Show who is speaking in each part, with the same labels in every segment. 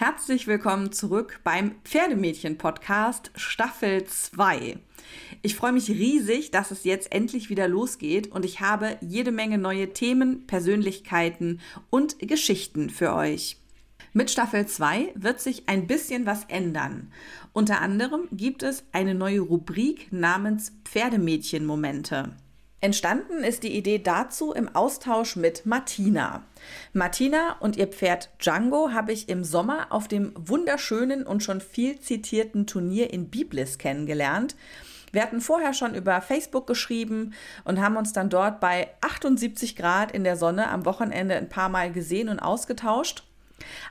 Speaker 1: Herzlich willkommen zurück beim Pferdemädchen-Podcast Staffel 2. Ich freue mich riesig, dass es jetzt endlich wieder losgeht und ich habe jede Menge neue Themen, Persönlichkeiten und Geschichten für euch. Mit Staffel 2 wird sich ein bisschen was ändern. Unter anderem gibt es eine neue Rubrik namens Pferdemädchen-Momente. Entstanden ist die Idee dazu im Austausch mit Martina. Martina und ihr Pferd Django habe ich im Sommer auf dem wunderschönen und schon viel zitierten Turnier in Biblis kennengelernt. Wir hatten vorher schon über Facebook geschrieben und haben uns dann dort bei 78 Grad in der Sonne am Wochenende ein paar Mal gesehen und ausgetauscht.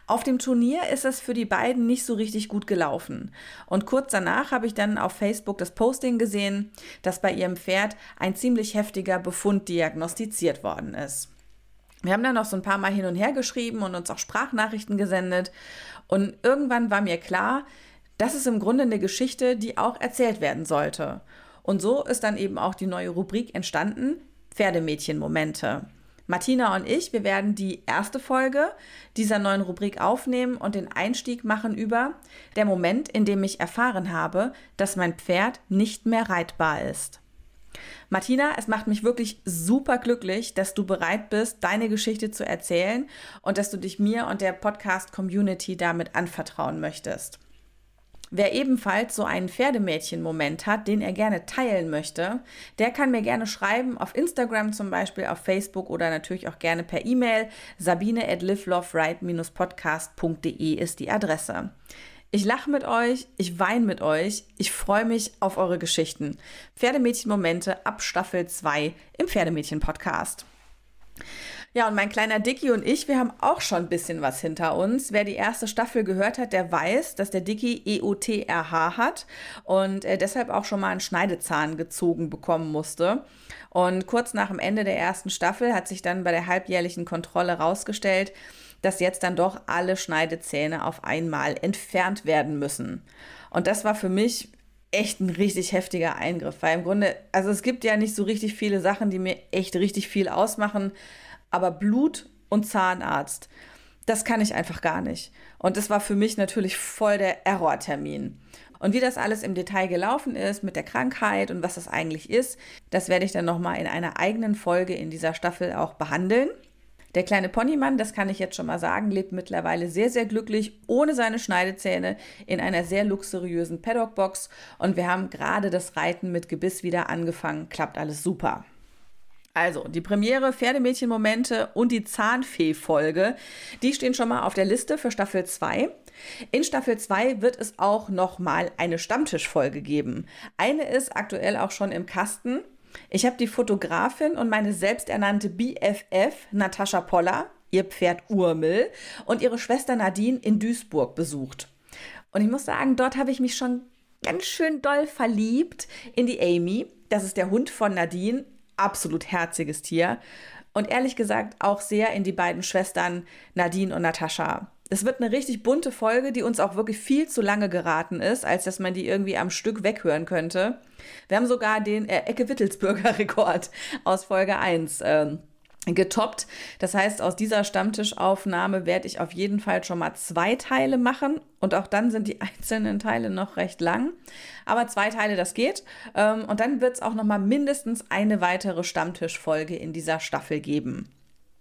Speaker 1: Auf dem Turnier ist es für die beiden nicht so richtig gut gelaufen. Und kurz danach habe ich dann auf Facebook das Posting gesehen, dass bei ihrem Pferd ein ziemlich heftiger Befund diagnostiziert worden ist. Wir haben dann noch so ein paar Mal hin und her geschrieben und uns auch Sprachnachrichten gesendet. Und irgendwann war mir klar, das ist im Grunde eine Geschichte, die auch erzählt werden sollte. Und so ist dann eben auch die neue Rubrik entstanden, Pferdemädchen-Momente. Martina und ich, wir werden die erste Folge dieser neuen Rubrik aufnehmen und den Einstieg machen über der Moment, in dem ich erfahren habe, dass mein Pferd nicht mehr reitbar ist. Martina, es macht mich wirklich super glücklich, dass du bereit bist, deine Geschichte zu erzählen und dass du dich mir und der Podcast-Community damit anvertrauen möchtest. Wer ebenfalls so einen Pferdemädchen-Moment hat, den er gerne teilen möchte, der kann mir gerne schreiben, auf Instagram zum Beispiel, auf Facebook oder natürlich auch gerne per E-Mail. Sabine at liveloveright-podcast.de ist die Adresse. Ich lache mit euch, ich weine mit euch, ich freue mich auf eure Geschichten. Pferdemädchen-Momente ab Staffel 2 im Pferdemädchen-Podcast. Ja, und mein kleiner Dicky und ich, wir haben auch schon ein bisschen was hinter uns. Wer die erste Staffel gehört hat, der weiß, dass der Dicky EOTRH hat und er deshalb auch schon mal einen Schneidezahn gezogen bekommen musste. Und kurz nach dem Ende der ersten Staffel hat sich dann bei der halbjährlichen Kontrolle rausgestellt, dass jetzt dann doch alle Schneidezähne auf einmal entfernt werden müssen. Und das war für mich echt ein richtig heftiger Eingriff, weil im Grunde, also es gibt ja nicht so richtig viele Sachen, die mir echt richtig viel ausmachen, aber Blut und Zahnarzt, das kann ich einfach gar nicht. Und das war für mich natürlich voll der Errortermin. Und wie das alles im Detail gelaufen ist mit der Krankheit und was das eigentlich ist, das werde ich dann nochmal in einer eigenen Folge in dieser Staffel auch behandeln. Der kleine Ponymann, das kann ich jetzt schon mal sagen, lebt mittlerweile sehr, sehr glücklich ohne seine Schneidezähne in einer sehr luxuriösen Paddockbox und wir haben gerade das Reiten mit Gebiss wieder angefangen. Klappt alles super. Also, die Premiere, Pferdemädchen-Momente und die Zahnfee-Folge, die stehen schon mal auf der Liste für Staffel 2. In Staffel 2 wird es auch noch mal eine Stammtischfolge geben. Eine ist aktuell auch schon im Kasten. Ich habe die Fotografin und meine selbsternannte BFF Natascha Poller, ihr Pferd Urmel und ihre Schwester Nadine in Duisburg besucht. Und ich muss sagen, dort habe ich mich schon ganz schön doll verliebt in die Amy. Das ist der Hund von Nadine absolut herziges Tier. Und ehrlich gesagt auch sehr in die beiden Schwestern Nadine und Natascha. Es wird eine richtig bunte Folge, die uns auch wirklich viel zu lange geraten ist, als dass man die irgendwie am Stück weghören könnte. Wir haben sogar den äh, Ecke-Wittelsbürger Rekord aus Folge 1 ähm, getoppt. Das heißt, aus dieser Stammtischaufnahme werde ich auf jeden Fall schon mal zwei Teile machen und auch dann sind die einzelnen Teile noch recht lang. Aber zwei Teile, das geht. Ähm, und dann wird es auch noch mal mindestens eine weitere Stammtischfolge in dieser Staffel geben.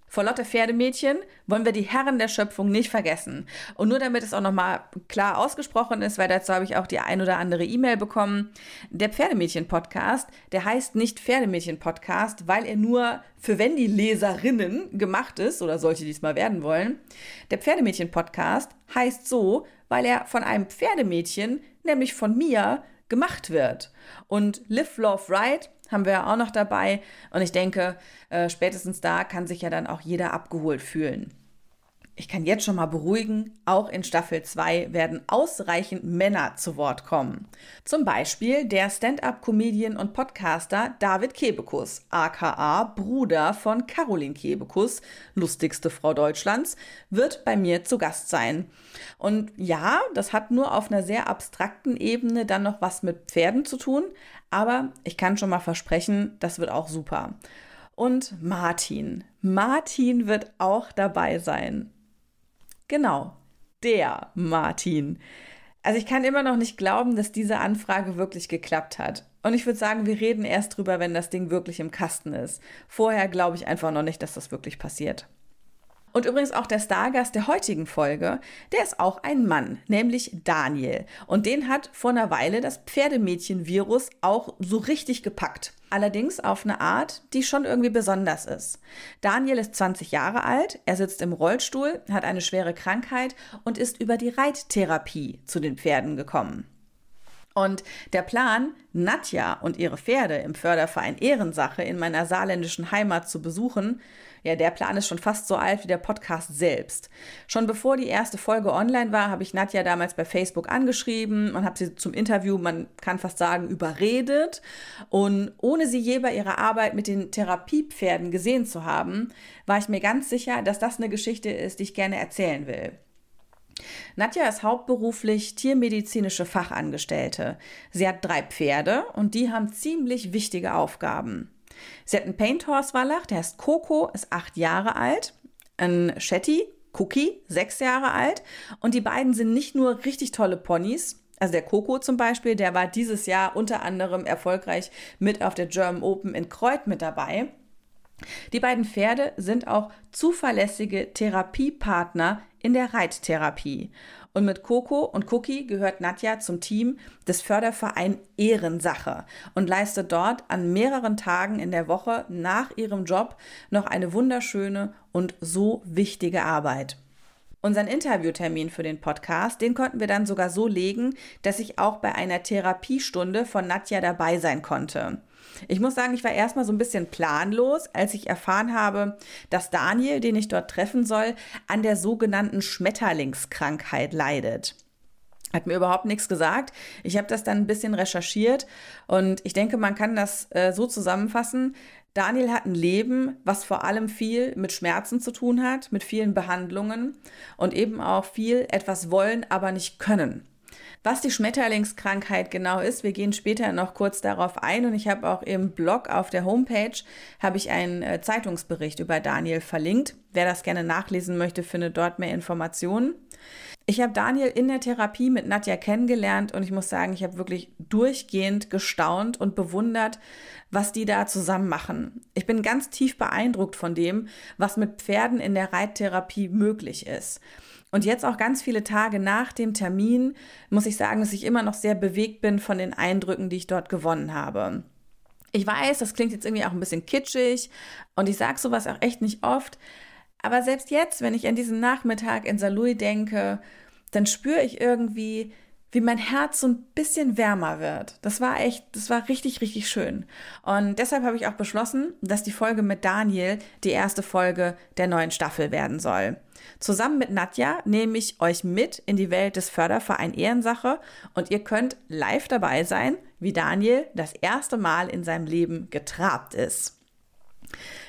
Speaker 1: Vor Lotte Pferdemädchen wollen wir die Herren der Schöpfung nicht vergessen. Und nur damit es auch nochmal klar ausgesprochen ist, weil dazu habe ich auch die ein oder andere E-Mail bekommen. Der Pferdemädchen-Podcast, der heißt nicht Pferdemädchen-Podcast, weil er nur für Wendy-Leserinnen gemacht ist oder solche, die es mal werden wollen. Der Pferdemädchen-Podcast heißt so, weil er von einem Pferdemädchen, nämlich von mir, gemacht wird. Und Live, Love, Ride haben wir ja auch noch dabei. Und ich denke, äh, spätestens da kann sich ja dann auch jeder abgeholt fühlen. Ich kann jetzt schon mal beruhigen, auch in Staffel 2 werden ausreichend Männer zu Wort kommen. Zum Beispiel der Stand-up-Comedian und Podcaster David Kebekus, aka Bruder von Caroline Kebekus, lustigste Frau Deutschlands, wird bei mir zu Gast sein. Und ja, das hat nur auf einer sehr abstrakten Ebene dann noch was mit Pferden zu tun, aber ich kann schon mal versprechen, das wird auch super. Und Martin. Martin wird auch dabei sein. Genau. der Martin. Also ich kann immer noch nicht glauben, dass diese Anfrage wirklich geklappt hat. Und ich würde sagen, wir reden erst drüber, wenn das Ding wirklich im Kasten ist. Vorher glaube ich einfach noch nicht, dass das wirklich passiert. Und übrigens auch der Stargast der heutigen Folge, der ist auch ein Mann, nämlich Daniel. Und den hat vor einer Weile das Pferdemädchen-Virus auch so richtig gepackt. Allerdings auf eine Art, die schon irgendwie besonders ist. Daniel ist 20 Jahre alt, er sitzt im Rollstuhl, hat eine schwere Krankheit und ist über die Reittherapie zu den Pferden gekommen. Und der Plan, Nadja und ihre Pferde im Förderverein Ehrensache in meiner saarländischen Heimat zu besuchen, ja, der Plan ist schon fast so alt wie der Podcast selbst. Schon bevor die erste Folge online war, habe ich Nadja damals bei Facebook angeschrieben und habe sie zum Interview, man kann fast sagen, überredet. Und ohne sie je bei ihrer Arbeit mit den Therapiepferden gesehen zu haben, war ich mir ganz sicher, dass das eine Geschichte ist, die ich gerne erzählen will. Nadja ist hauptberuflich tiermedizinische Fachangestellte. Sie hat drei Pferde und die haben ziemlich wichtige Aufgaben. Sie hat einen Paint Horse Wallach, der heißt Coco, ist acht Jahre alt. Ein Shetty, Cookie, sechs Jahre alt. Und die beiden sind nicht nur richtig tolle Ponys, also der Coco zum Beispiel, der war dieses Jahr unter anderem erfolgreich mit auf der German Open in Kreuth mit dabei. Die beiden Pferde sind auch zuverlässige Therapiepartner in der Reittherapie. Und mit Coco und Cookie gehört Nadja zum Team des Förderverein Ehrensache und leistet dort an mehreren Tagen in der Woche nach ihrem Job noch eine wunderschöne und so wichtige Arbeit. Unseren Interviewtermin für den Podcast, den konnten wir dann sogar so legen, dass ich auch bei einer Therapiestunde von Nadja dabei sein konnte. Ich muss sagen, ich war erstmal so ein bisschen planlos, als ich erfahren habe, dass Daniel, den ich dort treffen soll, an der sogenannten Schmetterlingskrankheit leidet. Hat mir überhaupt nichts gesagt. Ich habe das dann ein bisschen recherchiert und ich denke, man kann das äh, so zusammenfassen. Daniel hat ein Leben, was vor allem viel mit Schmerzen zu tun hat, mit vielen Behandlungen und eben auch viel etwas wollen, aber nicht können. Was die Schmetterlingskrankheit genau ist, wir gehen später noch kurz darauf ein und ich habe auch im Blog auf der Homepage habe ich einen äh, Zeitungsbericht über Daniel verlinkt. Wer das gerne nachlesen möchte, findet dort mehr Informationen. Ich habe Daniel in der Therapie mit Nadja kennengelernt und ich muss sagen, ich habe wirklich durchgehend gestaunt und bewundert, was die da zusammen machen. Ich bin ganz tief beeindruckt von dem, was mit Pferden in der Reittherapie möglich ist. Und jetzt auch ganz viele Tage nach dem Termin muss ich sagen, dass ich immer noch sehr bewegt bin von den Eindrücken, die ich dort gewonnen habe. Ich weiß, das klingt jetzt irgendwie auch ein bisschen kitschig und ich sage sowas auch echt nicht oft. Aber selbst jetzt, wenn ich an diesen Nachmittag in Saarlouis denke, dann spüre ich irgendwie, wie mein Herz so ein bisschen wärmer wird. Das war echt, das war richtig, richtig schön. Und deshalb habe ich auch beschlossen, dass die Folge mit Daniel die erste Folge der neuen Staffel werden soll. Zusammen mit Nadja nehme ich euch mit in die Welt des Förderverein Ehrensache und ihr könnt live dabei sein, wie Daniel das erste Mal in seinem Leben getrabt ist.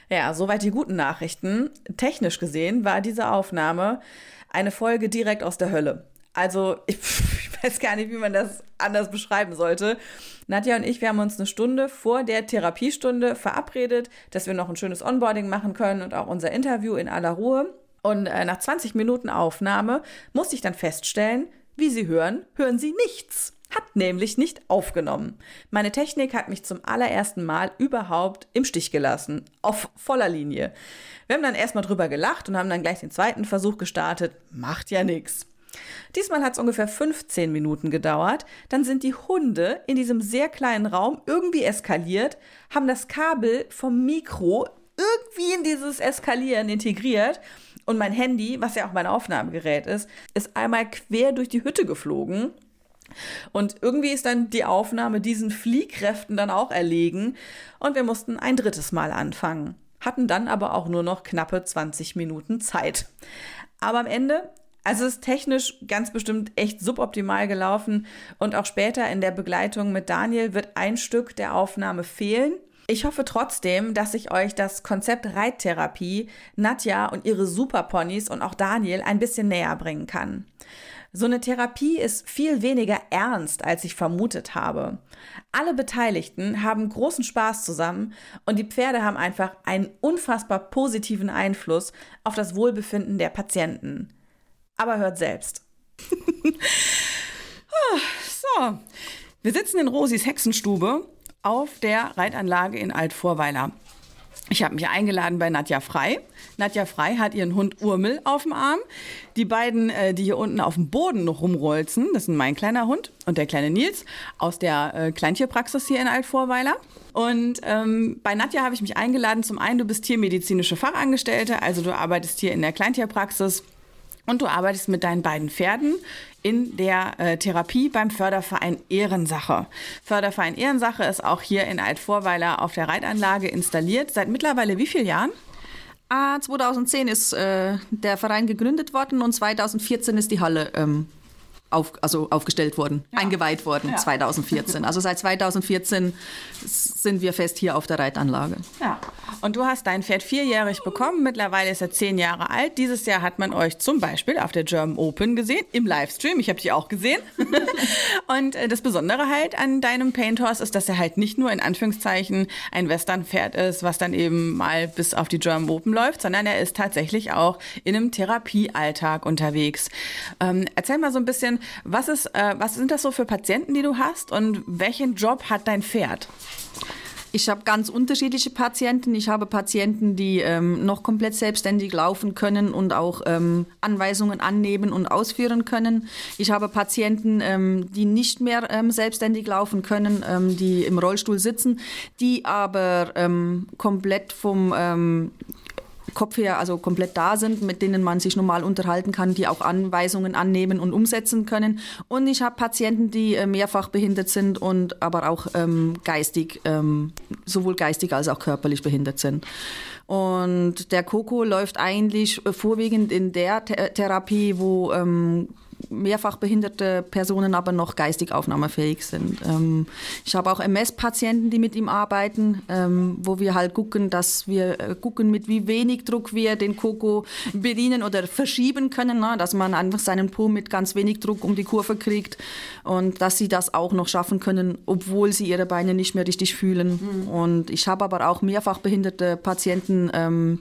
Speaker 1: Ja, soweit die guten Nachrichten. Technisch gesehen war diese Aufnahme eine Folge direkt aus der Hölle. Also ich, ich, weiß gar nicht, wie man das anders beschreiben sollte. Nadja und ich, wir haben uns eine Stunde vor der Therapiestunde verabredet, dass wir noch ein schönes Onboarding machen können und auch unser Interview in aller Ruhe. Und äh, nach 20 Minuten Aufnahme musste ich dann feststellen, wie Sie hören, hören Sie nichts. Hat nämlich nicht aufgenommen. Meine Technik hat mich zum allerersten Mal überhaupt im Stich gelassen. Auf voller Linie. Wir haben dann erstmal drüber gelacht und haben dann gleich den zweiten Versuch gestartet. Macht ja nichts. Diesmal hat es ungefähr 15 Minuten gedauert. Dann sind die Hunde in diesem sehr kleinen Raum irgendwie eskaliert, haben das Kabel vom Mikro irgendwie in dieses Eskalieren integriert. Und mein Handy, was ja auch mein Aufnahmegerät ist, ist einmal quer durch die Hütte geflogen. Und irgendwie ist dann die Aufnahme diesen Fliehkräften dann auch erlegen. Und wir mussten ein drittes Mal anfangen. Hatten dann aber auch nur noch knappe 20 Minuten Zeit. Aber am Ende also ist technisch ganz bestimmt echt suboptimal gelaufen und auch später in der Begleitung mit Daniel wird ein Stück der Aufnahme fehlen. Ich hoffe trotzdem, dass ich euch das Konzept Reittherapie, Nadja und ihre Superponys und auch Daniel ein bisschen näher bringen kann. So eine Therapie ist viel weniger ernst, als ich vermutet habe. Alle Beteiligten haben großen Spaß zusammen und die Pferde haben einfach einen unfassbar positiven Einfluss auf das Wohlbefinden der Patienten.
Speaker 2: Aber hört selbst.
Speaker 1: so, wir sitzen in Rosis Hexenstube auf der Reitanlage in Altvorweiler. Ich habe mich eingeladen bei Nadja Frei. Nadja Frei hat ihren Hund Urmel auf dem Arm. Die beiden, äh, die hier unten auf dem Boden noch rumrolzen, das sind mein kleiner Hund und der kleine Nils aus der äh, Kleintierpraxis hier in Altvorweiler. Und ähm, bei Nadja habe ich mich eingeladen. Zum einen, du bist tiermedizinische Fachangestellte, also du arbeitest hier in der Kleintierpraxis und du arbeitest mit deinen beiden Pferden in der äh, Therapie beim Förderverein Ehrensache. Förderverein Ehrensache ist auch hier in Altvorweiler auf der Reitanlage installiert. Seit mittlerweile wie vielen Jahren?
Speaker 3: Ah, 2010 ist äh, der Verein gegründet worden und 2014 ist die Halle ähm, auf, also aufgestellt worden, ja. eingeweiht worden, ja. 2014. Also seit 2014 sind wir fest hier auf der Reitanlage.
Speaker 1: Ja. Und du hast dein Pferd vierjährig bekommen. Mittlerweile ist er zehn Jahre alt. Dieses Jahr hat man euch zum Beispiel auf der German Open gesehen, im Livestream. Ich habe dich auch gesehen. und äh, das Besondere halt an deinem Paint Horse ist, dass er halt nicht nur in Anführungszeichen ein Western-Pferd ist, was dann eben mal bis auf die German Open läuft, sondern er ist tatsächlich auch in einem Therapiealltag unterwegs. Ähm, erzähl mal so ein bisschen, was, ist, äh, was sind das so für Patienten, die du hast und welchen Job hat dein Pferd?
Speaker 3: Ich habe ganz unterschiedliche Patienten. Ich habe Patienten, die ähm, noch komplett selbstständig laufen können und auch ähm, Anweisungen annehmen und ausführen können. Ich habe Patienten, ähm, die nicht mehr ähm, selbstständig laufen können, ähm, die im Rollstuhl sitzen, die aber ähm, komplett vom Kopf her also komplett da sind, mit denen man sich normal unterhalten kann, die auch Anweisungen annehmen und umsetzen können. Und ich habe Patienten, die äh, mehrfach behindert sind und aber auch ähm, geistig, ähm, sowohl geistig als auch körperlich behindert sind. Und der Coco läuft eigentlich äh, vorwiegend in der Th Therapie, wo ähm, mehrfach behinderte Personen aber noch geistig aufnahmefähig sind. Ähm, ich habe auch MS-Patienten, die mit ihm arbeiten, ähm, wo wir halt gucken, dass wir äh, gucken, mit wie wenig Druck wir den Koko bedienen oder verschieben können, ne? dass man einfach seinen Po mit ganz wenig Druck um die Kurve kriegt und dass sie das auch noch schaffen können, obwohl sie ihre Beine nicht mehr richtig fühlen. Mhm. Und ich habe aber auch mehrfach behinderte Patienten, ähm,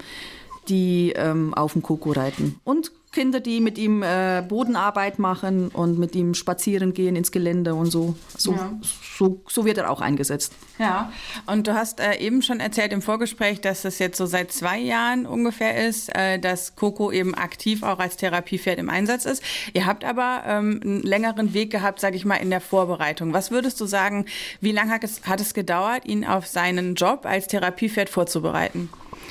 Speaker 3: die ähm, auf dem Koko reiten. Und Kinder, die mit ihm äh, Bodenarbeit machen und mit ihm spazieren gehen ins Gelände und so. So, ja. so, so wird er auch eingesetzt.
Speaker 1: Ja, und du hast äh, eben schon erzählt im Vorgespräch, dass es jetzt so seit zwei Jahren ungefähr ist, äh, dass Coco eben aktiv auch als Therapiepferd im Einsatz ist. Ihr habt aber ähm, einen längeren Weg gehabt, sage ich mal, in der Vorbereitung. Was würdest du sagen, wie lange hat es, hat es gedauert, ihn auf seinen Job als Therapiepferd vorzubereiten?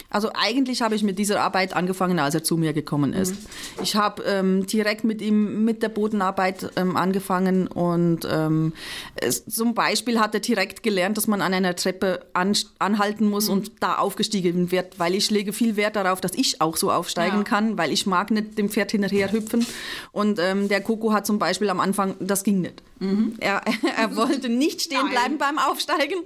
Speaker 3: Also eigentlich habe ich mit dieser Arbeit angefangen, als er zu mir gekommen ist. Mhm. Ich habe ähm, direkt mit ihm mit der Bodenarbeit ähm, angefangen und ähm, es, zum Beispiel hat er direkt gelernt, dass man an einer Treppe an, anhalten muss mhm. und da aufgestiegen wird, weil ich lege viel Wert darauf, dass ich auch so aufsteigen ja. kann, weil ich mag nicht dem Pferd hinterher hüpfen. Und ähm, der Coco hat zum Beispiel am Anfang, das ging nicht. Mhm. Er, er wollte nicht stehen bleiben beim Aufsteigen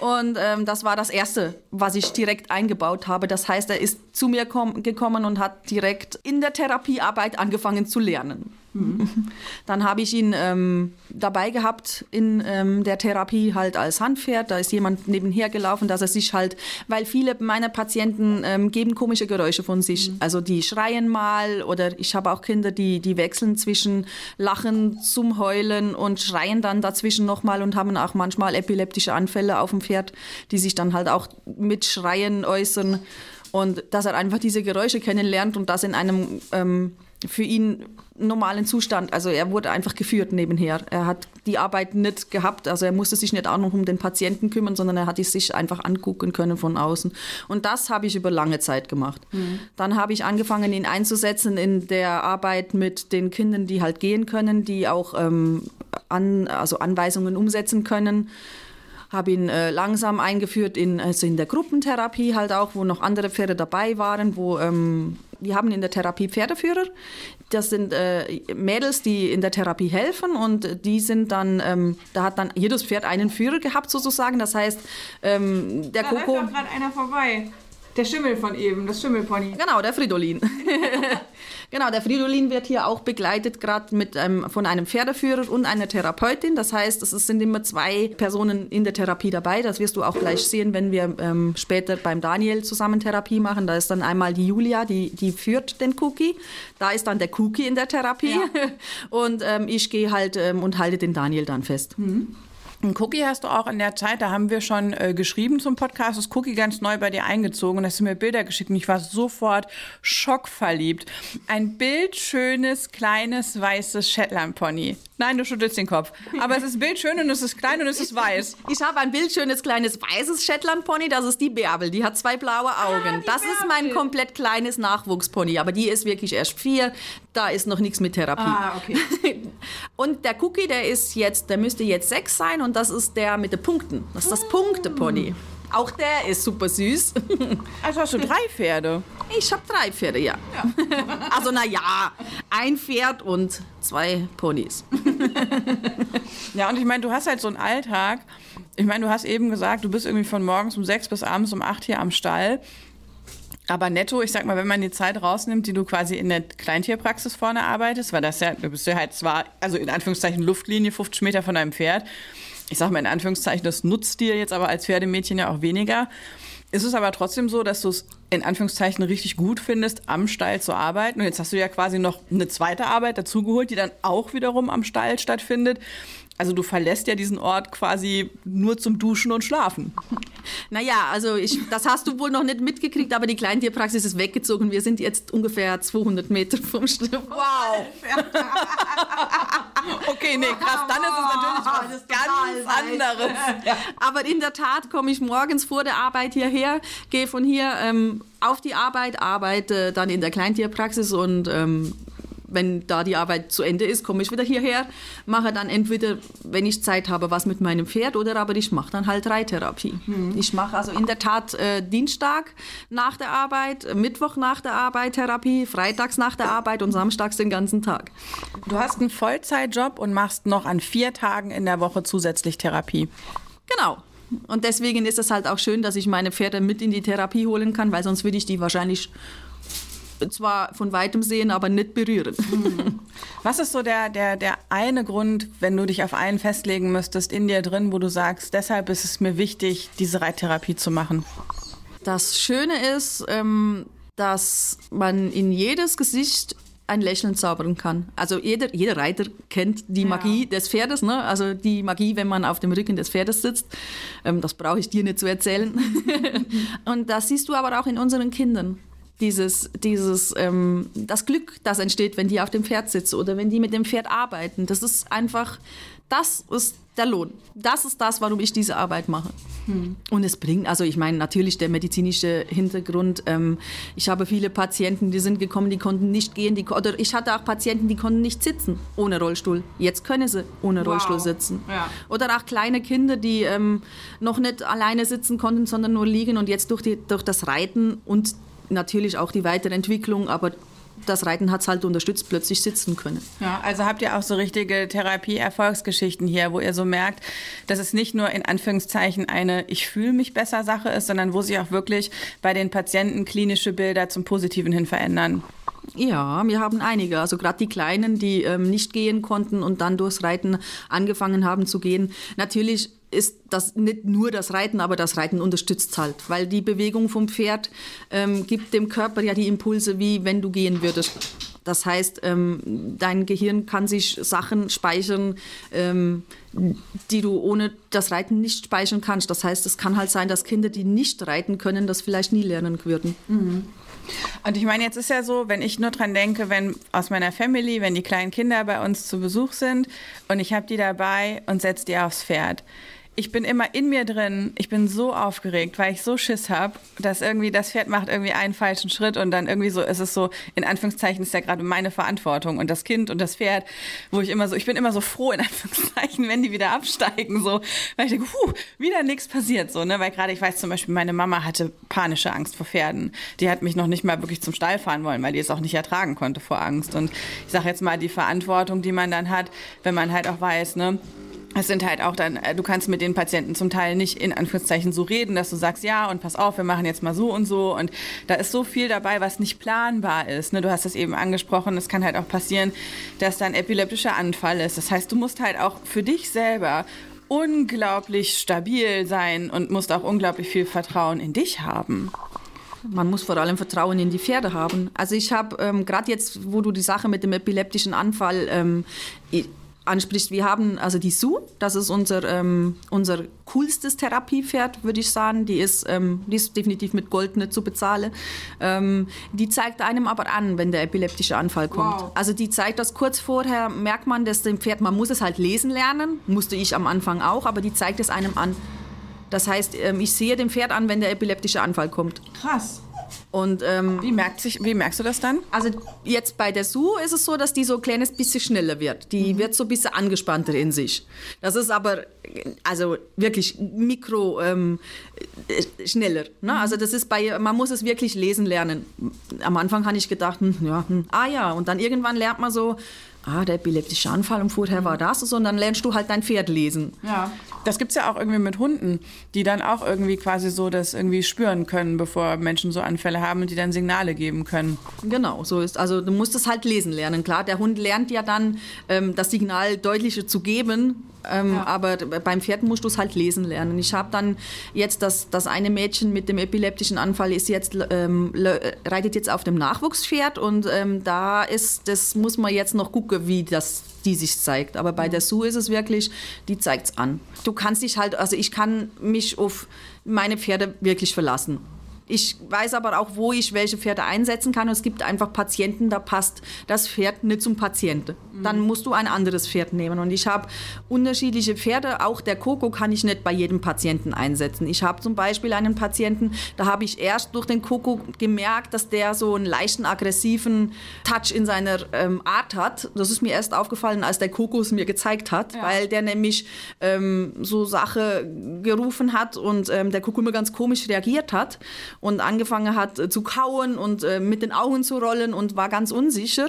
Speaker 3: und ähm, das war das Erste, was ich direkt eingebaut habe das heißt, er ist zu mir gekommen und hat direkt in der Therapiearbeit angefangen zu lernen. Mhm. Dann habe ich ihn ähm, dabei gehabt in ähm, der Therapie halt als Handpferd. Da ist jemand nebenher gelaufen, dass er sich halt, weil viele meiner Patienten ähm, geben komische Geräusche von sich. Mhm. Also die schreien mal oder ich habe auch Kinder, die, die wechseln zwischen Lachen zum Heulen und schreien dann dazwischen nochmal und haben auch manchmal epileptische Anfälle auf dem Pferd, die sich dann halt auch mit Schreien äußern. Und dass er einfach diese Geräusche kennenlernt und das in einem ähm, für ihn normalen Zustand. Also er wurde einfach geführt nebenher. Er hat die Arbeit nicht gehabt. Also er musste sich nicht auch noch um den Patienten kümmern, sondern er hat sich einfach angucken können von außen. Und das habe ich über lange Zeit gemacht. Mhm. Dann habe ich angefangen, ihn einzusetzen in der Arbeit mit den Kindern, die halt gehen können, die auch ähm, an, also Anweisungen umsetzen können habe ihn äh, langsam eingeführt in, also in der Gruppentherapie halt auch, wo noch andere Pferde dabei waren, wo ähm, wir haben in der Therapie Pferdeführer. Das sind äh, Mädels, die in der Therapie helfen und die sind dann, ähm, da hat dann jedes Pferd einen Führer gehabt sozusagen. Das heißt, ähm, der
Speaker 1: da
Speaker 3: Coco.
Speaker 1: Da gerade einer vorbei. Der Schimmel von eben, das Schimmelpony.
Speaker 3: Genau, der Fridolin. Genau, der Fridolin wird hier auch begleitet, gerade mit einem, von einem Pferdeführer und einer Therapeutin. Das heißt, es sind immer zwei Personen in der Therapie dabei. Das wirst du auch gleich sehen, wenn wir ähm, später beim Daniel zusammen Therapie machen. Da ist dann einmal die Julia, die, die führt den Cookie. Da ist dann der Cookie in der Therapie. Ja. Und ähm, ich gehe halt ähm, und halte den Daniel dann fest. Mhm.
Speaker 1: Ein Cookie hast du auch in der Zeit, da haben wir schon äh, geschrieben zum Podcast, ist Cookie ganz neu bei dir eingezogen und hast du mir Bilder geschickt und ich war sofort schockverliebt. Ein bildschönes, kleines, weißes Shetland Pony. Nein, du schüttelst den Kopf. Aber es ist bildschön und es ist klein und es ist weiß.
Speaker 3: Ich habe ein bildschönes, kleines, weißes Shetland Pony, das ist die Bärbel. Die hat zwei blaue ah, Augen. Ah, das Bärbel. ist mein komplett kleines Nachwuchspony, aber die ist wirklich erst vier. Da ist noch nichts mit Therapie. Ah, okay. und der Cookie, der ist jetzt, der müsste jetzt sechs sein und das ist der mit den Punkten. Das ist das Punkte-Pony. Auch der ist super süß.
Speaker 1: Also hast du drei Pferde?
Speaker 3: Ich habe drei Pferde, ja. ja. Also na ja, ein Pferd und zwei Ponys.
Speaker 1: Ja, und ich meine, du hast halt so einen Alltag. Ich meine, du hast eben gesagt, du bist irgendwie von morgens um sechs bis abends um acht hier am Stall. Aber netto, ich sag mal, wenn man die Zeit rausnimmt, die du quasi in der Kleintierpraxis vorne arbeitest, weil das ja, du bist ja halt zwar, also in Anführungszeichen Luftlinie, 50 Meter von deinem Pferd. Ich sag mal in Anführungszeichen, das nutzt dir jetzt aber als Pferdemädchen ja auch weniger. Ist es aber trotzdem so, dass du es in Anführungszeichen richtig gut findest, am Stall zu arbeiten? Und jetzt hast du ja quasi noch eine zweite Arbeit dazugeholt, die dann auch wiederum am Stall stattfindet. Also du verlässt ja diesen Ort quasi nur zum Duschen und Schlafen.
Speaker 3: Naja, also ich, das hast du wohl noch nicht mitgekriegt, aber die Kleintierpraxis ist weggezogen. Wir sind jetzt ungefähr 200 Meter vom Stall.
Speaker 1: Wow. okay, nee, krass, dann ist es natürlich was ganz anderes.
Speaker 3: Ja. Aber in der Tat komme ich morgens vor der Arbeit hierher, gehe von hier ähm, auf die Arbeit, arbeite dann in der Kleintierpraxis und ähm, wenn da die Arbeit zu Ende ist, komme ich wieder hierher, mache dann entweder, wenn ich Zeit habe, was mit meinem Pferd oder aber ich mache dann halt Reittherapie. Mhm. Ich mache also in der Tat äh, Dienstag nach der Arbeit, Mittwoch nach der Arbeit Therapie, freitags nach der Arbeit und samstags den ganzen Tag.
Speaker 1: Du hast einen Vollzeitjob und machst noch an vier Tagen in der Woche zusätzlich Therapie.
Speaker 3: Genau. Und deswegen ist es halt auch schön, dass ich meine Pferde mit in die Therapie holen kann, weil sonst würde ich die wahrscheinlich zwar von weitem sehen, aber nicht berühren.
Speaker 1: Mhm. Was ist so der, der, der eine Grund, wenn du dich auf einen festlegen müsstest in dir drin, wo du sagst, deshalb ist es mir wichtig, diese Reittherapie zu machen?
Speaker 3: Das Schöne ist, ähm, dass man in jedes Gesicht ein Lächeln zaubern kann. Also jeder, jeder Reiter kennt die Magie ja. des Pferdes, ne? also die Magie, wenn man auf dem Rücken des Pferdes sitzt. Ähm, das brauche ich dir nicht zu erzählen. Und das siehst du aber auch in unseren Kindern dieses, dieses, ähm, das Glück, das entsteht, wenn die auf dem Pferd sitzen oder wenn die mit dem Pferd arbeiten. Das ist einfach, das ist der Lohn. Das ist das, warum ich diese Arbeit mache. Hm. Und es bringt, also ich meine natürlich der medizinische Hintergrund. Ähm, ich habe viele Patienten, die sind gekommen, die konnten nicht gehen. Die, oder ich hatte auch Patienten, die konnten nicht sitzen ohne Rollstuhl. Jetzt können sie ohne wow. Rollstuhl sitzen. Ja. Oder auch kleine Kinder, die ähm, noch nicht alleine sitzen konnten, sondern nur liegen und jetzt durch, die, durch das Reiten und natürlich auch die Weiterentwicklung, aber das Reiten hat es halt unterstützt, plötzlich sitzen können.
Speaker 1: Ja, also habt ihr auch so richtige Therapie-Erfolgsgeschichten hier, wo ihr so merkt, dass es nicht nur in Anführungszeichen eine Ich fühle mich besser Sache ist, sondern wo sich auch wirklich bei den Patienten klinische Bilder zum Positiven hin verändern.
Speaker 3: Ja, wir haben einige. Also gerade die Kleinen, die ähm, nicht gehen konnten und dann durchs Reiten angefangen haben zu gehen. Natürlich ist das nicht nur das Reiten, aber das Reiten unterstützt halt, weil die Bewegung vom Pferd ähm, gibt dem Körper ja die Impulse, wie wenn du gehen würdest. Das heißt, ähm, dein Gehirn kann sich Sachen speichern, ähm, die du ohne das Reiten nicht speichern kannst. Das heißt, es kann halt sein, dass Kinder, die nicht reiten können, das vielleicht nie lernen würden. Mhm.
Speaker 1: Und ich meine, jetzt ist ja so, wenn ich nur dran denke, wenn aus meiner Family, wenn die kleinen Kinder bei uns zu Besuch sind und ich habe die dabei und setze die aufs Pferd ich bin immer in mir drin, ich bin so aufgeregt, weil ich so Schiss habe, dass irgendwie das Pferd macht irgendwie einen falschen Schritt und dann irgendwie so ist es so, in Anführungszeichen ist ja gerade meine Verantwortung und das Kind und das Pferd, wo ich immer so, ich bin immer so froh, in Anführungszeichen, wenn die wieder absteigen, so, weil ich denke, huh, wieder nichts passiert, so, ne, weil gerade ich weiß zum Beispiel, meine Mama hatte panische Angst vor Pferden. Die hat mich noch nicht mal wirklich zum Stall fahren wollen, weil die es auch nicht ertragen konnte vor Angst. Und ich sage jetzt mal, die Verantwortung, die man dann hat, wenn man halt auch weiß, ne,
Speaker 4: es sind halt auch dann, äh, du kannst mit den Patienten zum Teil nicht in Anführungszeichen so reden, dass du sagst, ja, und pass auf, wir machen jetzt mal so und so. Und da ist so viel dabei, was nicht planbar ist. Ne? Du hast es eben angesprochen, es kann halt auch passieren, dass da ein epileptischer Anfall ist. Das heißt, du musst halt auch für dich selber unglaublich stabil sein und musst auch unglaublich viel Vertrauen in dich haben.
Speaker 3: Man muss vor allem Vertrauen in die Pferde haben. Also ich habe ähm, gerade jetzt, wo du die Sache mit dem epileptischen Anfall ähm, ansprichst, wir haben also die Sue, das ist unser, ähm, unser coolstes Therapiepferd, würde ich sagen. Die ist, ähm, die ist definitiv mit Gold nicht zu bezahlen. Ähm, die zeigt einem aber an, wenn der epileptische Anfall kommt. Wow. Also die zeigt das kurz vorher, merkt man, dass dem Pferd, man muss es halt lesen lernen, musste ich am Anfang auch, aber die zeigt es einem an. Das heißt, ähm, ich sehe dem Pferd an, wenn der epileptische Anfall kommt.
Speaker 4: Krass.
Speaker 3: Und, ähm,
Speaker 4: wie, merkt sich, wie merkst du das dann?
Speaker 3: Also jetzt bei der Sue ist es so, dass die so ein kleines bisschen schneller wird. Die mhm. wird so ein bisschen angespannter in sich. Das ist aber also wirklich mikro ähm, äh, schneller. Ne? Mhm. Also das ist bei, man muss es wirklich lesen lernen. Am Anfang habe ich gedacht, hm, ja, hm, ah ja, und dann irgendwann lernt man so, ah, der epileptische Anfall und vorher war das, und dann lernst du halt dein Pferd lesen.
Speaker 4: Ja. Das gibt es ja auch irgendwie mit Hunden, die dann auch irgendwie quasi so das irgendwie spüren können, bevor Menschen so Anfälle haben und die dann Signale geben können.
Speaker 3: Genau, so ist. Also du musst es halt lesen lernen. Klar, der Hund lernt ja dann ähm, das Signal deutlicher zu geben, ähm, ja. Aber beim Pferd musst du es halt lesen lernen. Ich habe dann jetzt das, das eine Mädchen mit dem epileptischen Anfall ist jetzt ähm, reitet jetzt auf dem Nachwuchspferd und ähm, da ist das muss man jetzt noch gucken, wie das die sich zeigt. Aber bei der Sue ist es wirklich, die zeigt es an. Du kannst dich halt, also ich kann mich auf meine Pferde wirklich verlassen. Ich weiß aber auch, wo ich welche Pferde einsetzen kann. Und es gibt einfach Patienten, da passt das Pferd nicht zum Patienten. Dann mhm. musst du ein anderes Pferd nehmen. Und ich habe unterschiedliche Pferde. Auch der Koko kann ich nicht bei jedem Patienten einsetzen. Ich habe zum Beispiel einen Patienten, da habe ich erst durch den Koko gemerkt, dass der so einen leichten aggressiven Touch in seiner ähm, Art hat. Das ist mir erst aufgefallen, als der Koko es mir gezeigt hat, ja. weil der nämlich ähm, so Sache gerufen hat und ähm, der Koko immer ganz komisch reagiert hat und angefangen hat äh, zu kauen und äh, mit den Augen zu rollen und war ganz unsicher.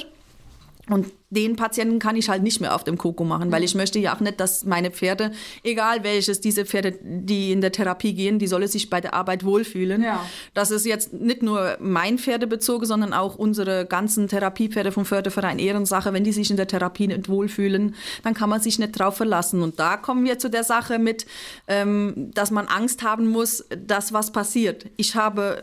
Speaker 3: Und den Patienten kann ich halt nicht mehr auf dem Koko machen, weil ich möchte ja auch nicht, dass meine Pferde, egal welches, diese Pferde, die in der Therapie gehen, die sollen sich bei der Arbeit wohlfühlen. Ja. Das ist jetzt nicht nur mein Pferdebezogen, sondern auch unsere ganzen Therapiepferde vom Förderverein Ehrensache. Wenn die sich in der Therapie nicht wohlfühlen, dann kann man sich nicht drauf verlassen. Und da kommen wir zu der Sache mit, ähm, dass man Angst haben muss, dass was passiert. Ich habe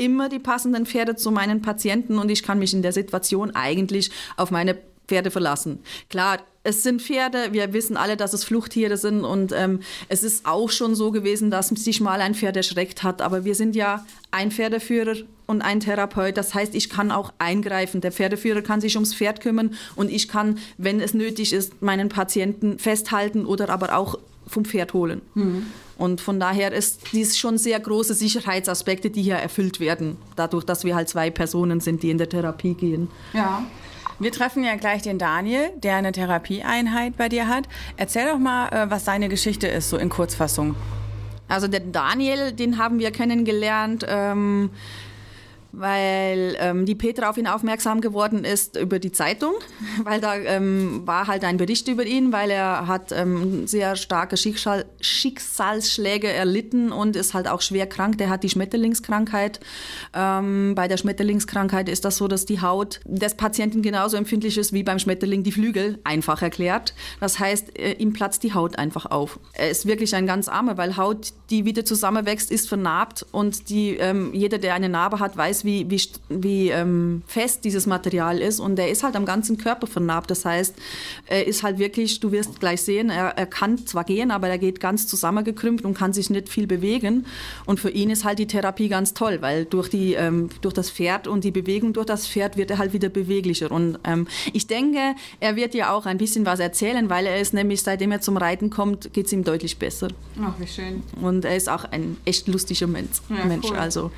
Speaker 3: immer die passenden Pferde zu meinen Patienten und ich kann mich in der Situation eigentlich auf meine Pferde verlassen. Klar, es sind Pferde, wir wissen alle, dass es Fluchttiere sind und ähm, es ist auch schon so gewesen, dass sich mal ein Pferd erschreckt hat, aber wir sind ja ein Pferdeführer und ein Therapeut, das heißt, ich kann auch eingreifen. Der Pferdeführer kann sich ums Pferd kümmern und ich kann, wenn es nötig ist, meinen Patienten festhalten oder aber auch vom Pferd holen. Mhm. Und von daher ist dies schon sehr große Sicherheitsaspekte, die hier erfüllt werden, dadurch, dass wir halt zwei Personen sind, die in der Therapie gehen.
Speaker 4: Ja. Wir treffen ja gleich den Daniel, der eine Therapieeinheit bei dir hat. Erzähl doch mal, äh, was seine Geschichte ist, so in Kurzfassung.
Speaker 3: Also der Daniel, den haben wir kennengelernt. Ähm, weil ähm, die Petra auf ihn aufmerksam geworden ist über die Zeitung, weil da ähm, war halt ein Bericht über ihn, weil er hat ähm, sehr starke Schicksal Schicksalsschläge erlitten und ist halt auch schwer krank. Der hat die Schmetterlingskrankheit. Ähm, bei der Schmetterlingskrankheit ist das so, dass die Haut des Patienten genauso empfindlich ist wie beim Schmetterling die Flügel, einfach erklärt. Das heißt, äh, ihm platzt die Haut einfach auf. Er ist wirklich ein ganz armer, weil Haut, die wieder zusammenwächst, ist vernarbt und die, ähm, jeder, der eine Narbe hat, weiß, wie, wie, wie ähm, fest dieses Material ist und der ist halt am ganzen Körper vernarbt. Das heißt, er ist halt wirklich, du wirst gleich sehen, er, er kann zwar gehen, aber er geht ganz zusammengekrümmt und kann sich nicht viel bewegen. Und für ihn ist halt die Therapie ganz toll, weil durch, die, ähm, durch das Pferd und die Bewegung durch das Pferd wird er halt wieder beweglicher. Und ähm, ich denke, er wird ja auch ein bisschen was erzählen, weil er ist nämlich, seitdem er zum Reiten kommt, geht es ihm deutlich besser.
Speaker 4: Ach, wie schön.
Speaker 3: Und er ist auch ein echt lustiger Mensch. Ja, Mensch cool. Also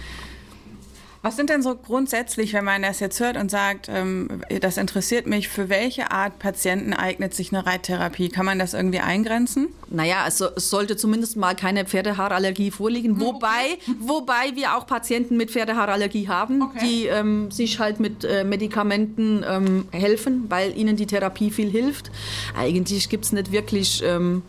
Speaker 4: Was sind denn so grundsätzlich, wenn man das jetzt hört und sagt, ähm, das interessiert mich, für welche Art Patienten eignet sich eine Reittherapie? Kann man das irgendwie eingrenzen?
Speaker 3: Naja, also es sollte zumindest mal keine Pferdehaarallergie vorliegen, wobei, wobei wir auch Patienten mit Pferdehaarallergie haben,
Speaker 4: Okay.
Speaker 3: die ähm, sich halt mit äh, Medikamenten ähm, helfen, weil ihnen die Therapie viel hilft. Eigentlich gibt es nicht wirklich ähm,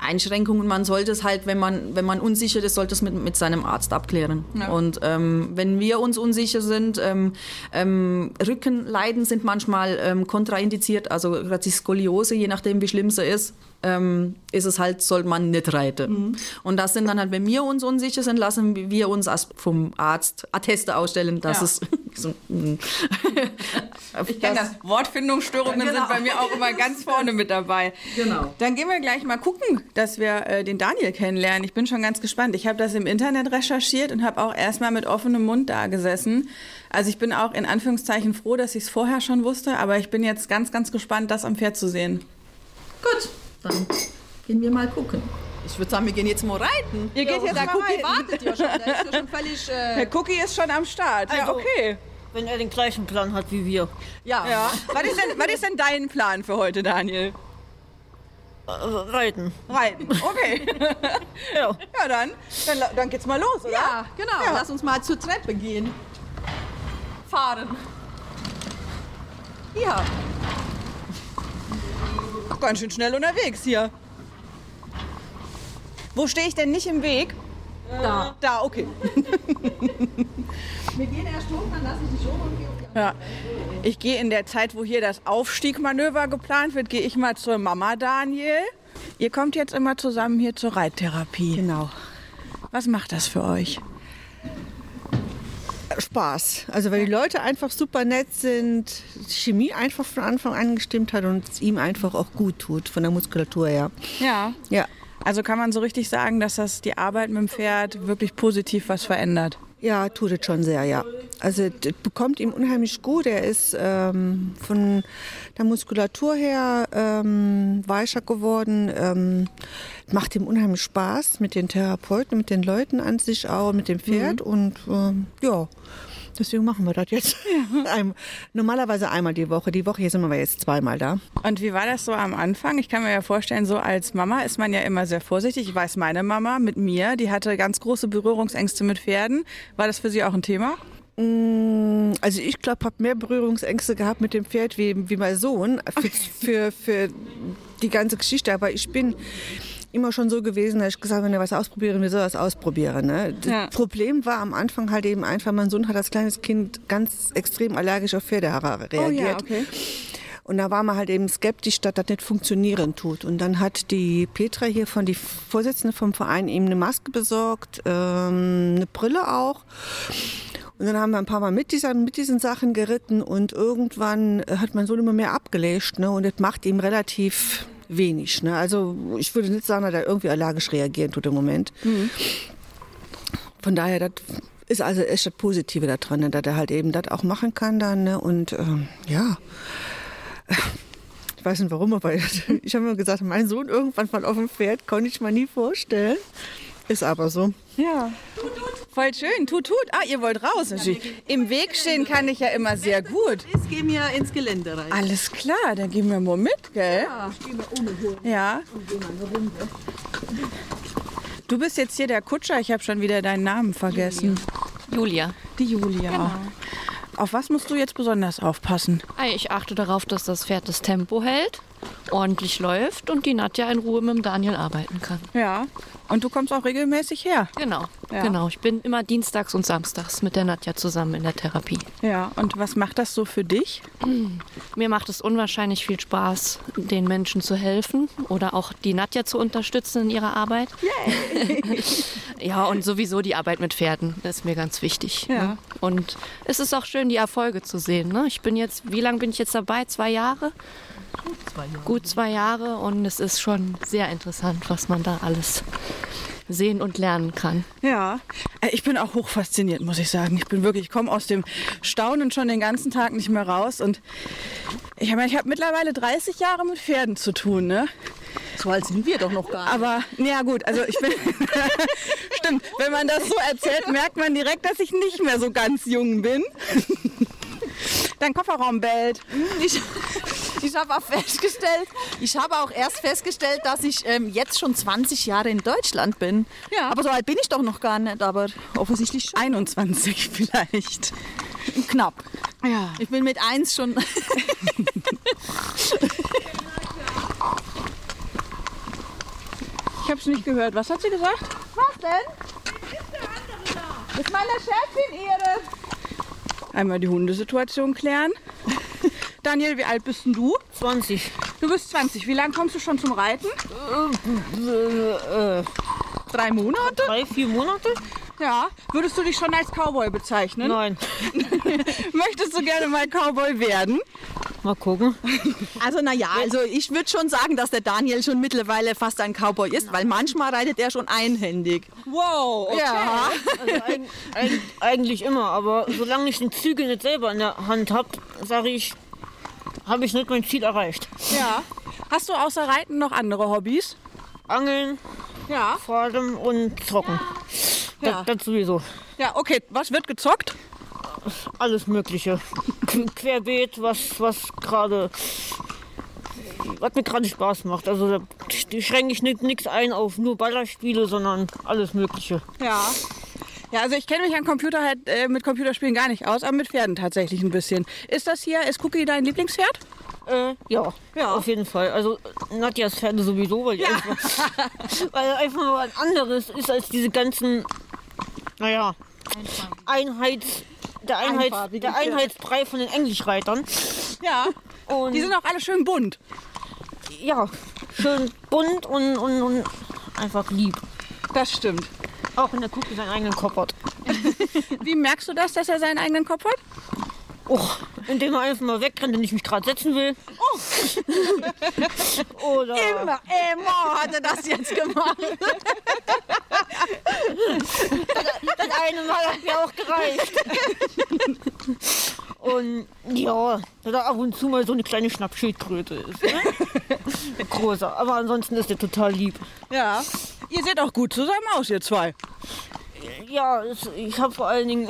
Speaker 3: Einschränkungen. Man sollte es halt, wenn man, wenn man unsicher ist, sollte es mit, mit seinem Arzt abklären. Und ähm, wenn wir uns unsicher sind, ähm, ähm, Rückenleiden sind manchmal ähm, kontraindiziert, also gerade die Skoliose, je nachdem wie schlimm sie ist, ähm, ist es halt, soll man nicht reiten. Und das sind dann halt, wenn wir uns unsicher sind, lassen wir uns vom Arzt Atteste ausstellen, dass
Speaker 4: Ja.
Speaker 3: es so, mm.
Speaker 4: Ich kenne das. Wortfindungsstörungen
Speaker 3: Genau.
Speaker 4: sind bei mir auch immer ganz vorne mit dabei.
Speaker 3: Genau.
Speaker 4: Dann gehen wir gleich mal gucken, dass wir äh, den Daniel kennenlernen. Ich bin schon ganz gespannt. Ich habe das im Internet recherchiert und habe auch erstmal mit offenem Mund da gesessen. Also ich bin auch in Anführungszeichen froh, dass ich es vorher schon wusste, aber ich bin jetzt ganz, ganz gespannt, das am Pferd zu sehen.
Speaker 3: Dann gehen wir mal gucken. Ich würde sagen, wir gehen jetzt mal reiten.
Speaker 4: Ihr geht jetzt
Speaker 3: der
Speaker 4: mal
Speaker 3: Cookie
Speaker 4: reiten.
Speaker 3: wartet ja schon. Der ist ja schon völlig. Äh,
Speaker 4: Der Cookie ist schon am Start. Ja,
Speaker 5: Also-
Speaker 4: okay.
Speaker 5: Wenn er den gleichen Plan hat wie wir.
Speaker 3: ja.
Speaker 4: Ja. Was ist, denn, was ist denn dein Plan für heute, Daniel?
Speaker 5: Äh, reiten.
Speaker 4: Reiten. Okay.
Speaker 5: Ja.
Speaker 4: Ja, dann, dann, dann geht's mal los, oder?
Speaker 3: Ja, genau.
Speaker 4: Ja.
Speaker 3: Lass uns mal zur Treppe gehen. Fahren. Ja.
Speaker 4: Ach, ganz schön schnell unterwegs hier. Wo stehe ich denn nicht im Weg?
Speaker 3: Da.
Speaker 4: Da, okay.
Speaker 3: Wir gehen erst hoch, dann lasse ich dich hoch und gehe
Speaker 4: Ja. Ich gehe in der Zeit, wo hier das Aufstiegmanöver geplant wird, gehe ich mal zur Mama Daniel. Ihr kommt jetzt immer zusammen hier zur Reittherapie.
Speaker 6: Genau.
Speaker 4: Was macht das für euch?
Speaker 6: Spaß. Also weil die Leute einfach super nett sind, Chemie einfach von Anfang an gestimmt hat und es ihm einfach auch gut tut, von der Muskulatur her.
Speaker 4: Ja.
Speaker 6: Ja.
Speaker 4: Also kann man so richtig sagen, dass das die Arbeit mit dem Pferd wirklich positiv was verändert.
Speaker 6: Ja, tut es schon sehr, ja. Also das bekommt ihm unheimlich gut. Er ist ähm, von der Muskulatur her ähm, weicher geworden. Ähm, macht ihm unheimlich Spaß mit den Therapeuten, mit den Leuten an sich auch, mit dem Pferd. Und ähm, ja, deswegen machen wir das jetzt. Ein, normalerweise einmal die Woche. Die Woche hier sind wir jetzt zweimal da.
Speaker 4: Und wie war das so am Anfang? Ich kann mir ja vorstellen, so als Mama ist man ja immer sehr vorsichtig. Ich weiß, meine Mama mit mir, die hatte ganz große Berührungsängste mit Pferden. War das für sie auch ein Thema?
Speaker 6: Mm, Also ich glaube, habe mehr Berührungsängste gehabt mit dem Pferd wie, wie mein Sohn für, für, für die ganze Geschichte. Aber ich bin immer schon so gewesen, dass ich gesagt habe, wenn er was ausprobieren will, soll es ausprobieren. Ne? Das
Speaker 4: Ja.
Speaker 6: Problem war am Anfang halt eben einfach, mein Sohn hat als kleines Kind ganz extrem allergisch auf Pferdehaare reagiert.
Speaker 4: okay.
Speaker 6: Und da war man halt eben skeptisch, dass das nicht funktionieren tut. Und dann hat die Petra hier von die Vorsitzende vom Verein ihm eine Maske besorgt, ähm, eine Brille auch. Und dann haben wir ein paar Mal mit, dieser, mit diesen Sachen geritten und irgendwann hat mein Sohn immer mehr abgelegt. Ne? Und das macht ihm relativ wenig. Ne? Also ich würde nicht sagen, dass er irgendwie allergisch reagieren tut im Moment. Von daher, das ist also echt das Positive daran, ne? dass er halt eben das auch machen kann dann. Ne? Und ähm, ja, ich weiß nicht warum, aber ich habe mir gesagt, mein Sohn irgendwann mal auf dem Pferd, konnte ich mir nie vorstellen. Ist aber so.
Speaker 4: Ja. Voll schön. Tut, tut. Ah, ihr wollt raus. Im Weg stehen kann ich ja immer sehr gut.
Speaker 3: Jetzt gehen wir ins Gelände rein.
Speaker 4: Alles klar, dann gehen wir mal mit, gell? Ja. Du bist jetzt hier der Kutscher. Ich habe schon wieder deinen Namen vergessen.
Speaker 7: Julia.
Speaker 4: Die Julia. Auf was musst du jetzt besonders aufpassen?
Speaker 7: Ei, Ich achte darauf, dass das Pferd das Tempo hält, ordentlich läuft und die Nadja in Ruhe mit dem Daniel arbeiten kann.
Speaker 4: Ja. Und du kommst auch regelmäßig her.
Speaker 7: Genau,
Speaker 4: Ja.
Speaker 7: genau. Ich bin immer dienstags und samstags mit der Nadja zusammen in der Therapie.
Speaker 4: Ja. Und was macht das so für dich?
Speaker 7: Mir macht es unwahrscheinlich viel Spaß, den Menschen zu helfen oder auch die Nadja zu unterstützen in ihrer Arbeit. ja, und sowieso die Arbeit mit Pferden ist mir ganz wichtig.
Speaker 4: Ja.
Speaker 7: Ne? Und es ist auch schön, die Erfolge zu sehen. Ne? Ich bin jetzt, wie lange bin ich jetzt dabei? Zwei Jahre? Gut zwei Jahre und es ist schon sehr interessant, was man da alles sehen und lernen kann.
Speaker 4: Ja, Äh, ich bin auch hoch fasziniert, muss ich sagen. Ich bin wirklich, ich komme aus dem Staunen schon den ganzen Tag nicht mehr raus. Und ich meine, ich habe mittlerweile 30 Jahre mit Pferden zu tun. Ne?
Speaker 3: So alt sind wir doch noch gar nicht.
Speaker 4: Aber, ja gut, also ich bin. Stimmt, wenn man das so erzählt, merkt man direkt, dass ich nicht mehr so ganz jung bin. Dein Kofferraum bellt.
Speaker 3: Ich, ich habe auch festgestellt, ich habe auch erst festgestellt, dass ich ähm, jetzt schon 20 Jahre in Deutschland bin.
Speaker 4: Ja.
Speaker 3: Aber so alt bin ich doch noch gar nicht, aber offensichtlich schon
Speaker 4: 21 vielleicht.
Speaker 3: knapp.
Speaker 4: Ja.
Speaker 3: Ich bin mit eins schon.
Speaker 4: Ich hab's nicht gehört. Was hat sie gesagt?
Speaker 3: Was denn? Ist meine Chefin ihre?
Speaker 4: Einmal die Hundesituation klären. Daniel, wie alt bist denn du?
Speaker 5: 20.
Speaker 4: Du bist 20. Wie lange kommst du schon zum Reiten?
Speaker 5: Äh,
Speaker 4: Drei Monate?
Speaker 5: drei, vier Monate?
Speaker 4: Ja. Würdest du dich schon als Cowboy bezeichnen?
Speaker 5: Nein.
Speaker 4: Möchtest du gerne mal Cowboy werden?
Speaker 5: Mal gucken.
Speaker 3: Also naja, also ich würde schon sagen, dass der Daniel schon mittlerweile fast ein Cowboy ist, weil manchmal reitet er schon einhändig.
Speaker 4: Wow. Okay.
Speaker 3: Ja.
Speaker 5: Also eig eig eigentlich immer, aber solange ich den Zügel nicht selber in der Hand habe, sage ich, habe ich nicht mein Ziel erreicht.
Speaker 4: ja. Hast du außer Reiten noch andere Hobbys?
Speaker 5: Angeln,
Speaker 4: Ja.
Speaker 5: allem und zocken.
Speaker 4: Ja.
Speaker 5: Das, das sowieso.
Speaker 4: Ja, okay. Was wird gezockt?
Speaker 5: Alles Mögliche. Qu- Querbeet, was, was gerade. Was mir gerade Spaß macht. Also da schränke ich nichts ein auf nur Ballerspiele, sondern alles Mögliche.
Speaker 4: Ja. Ja, also ich kenne mich an Computer halt, äh, mit Computerspielen gar nicht aus, aber mit Pferden tatsächlich ein bisschen. Ist das hier, ist Cookie dein Lieblingspferd?
Speaker 5: Äh, ja,
Speaker 4: Ja.
Speaker 5: auf jeden Fall. Also Nadjas Pferde sowieso, weil, die einfach, weil einfach mal ein anderes ist als diese ganzen, naja, Einheits, der, Einheits, der. Einheitsbrei von den Englischreitern.
Speaker 4: Ja.
Speaker 5: Und
Speaker 4: Die sind auch alle schön bunt.
Speaker 5: ja, schön bunt und, und, und einfach lieb.
Speaker 4: Das stimmt.
Speaker 5: Auch wenn der Cookie seinen eigenen Kopf hat.
Speaker 4: Wie merkst du das, dass er seinen eigenen Kopf hat?
Speaker 5: Oh, indem er einfach mal wegrennt, wenn ich mich gerade setzen will. Oder
Speaker 3: Immer, immer hat er das jetzt gemacht.
Speaker 5: das eine Mal hat mir auch gereicht. Und ja, dass er ab und zu mal so eine kleine Schnappschildkröte ist. Ne? Großer. Aber ansonsten ist er total lieb.
Speaker 4: Ja. Ihr seht auch gut zusammen aus, ihr zwei.
Speaker 5: Ja, ich habe vor allen Dingen.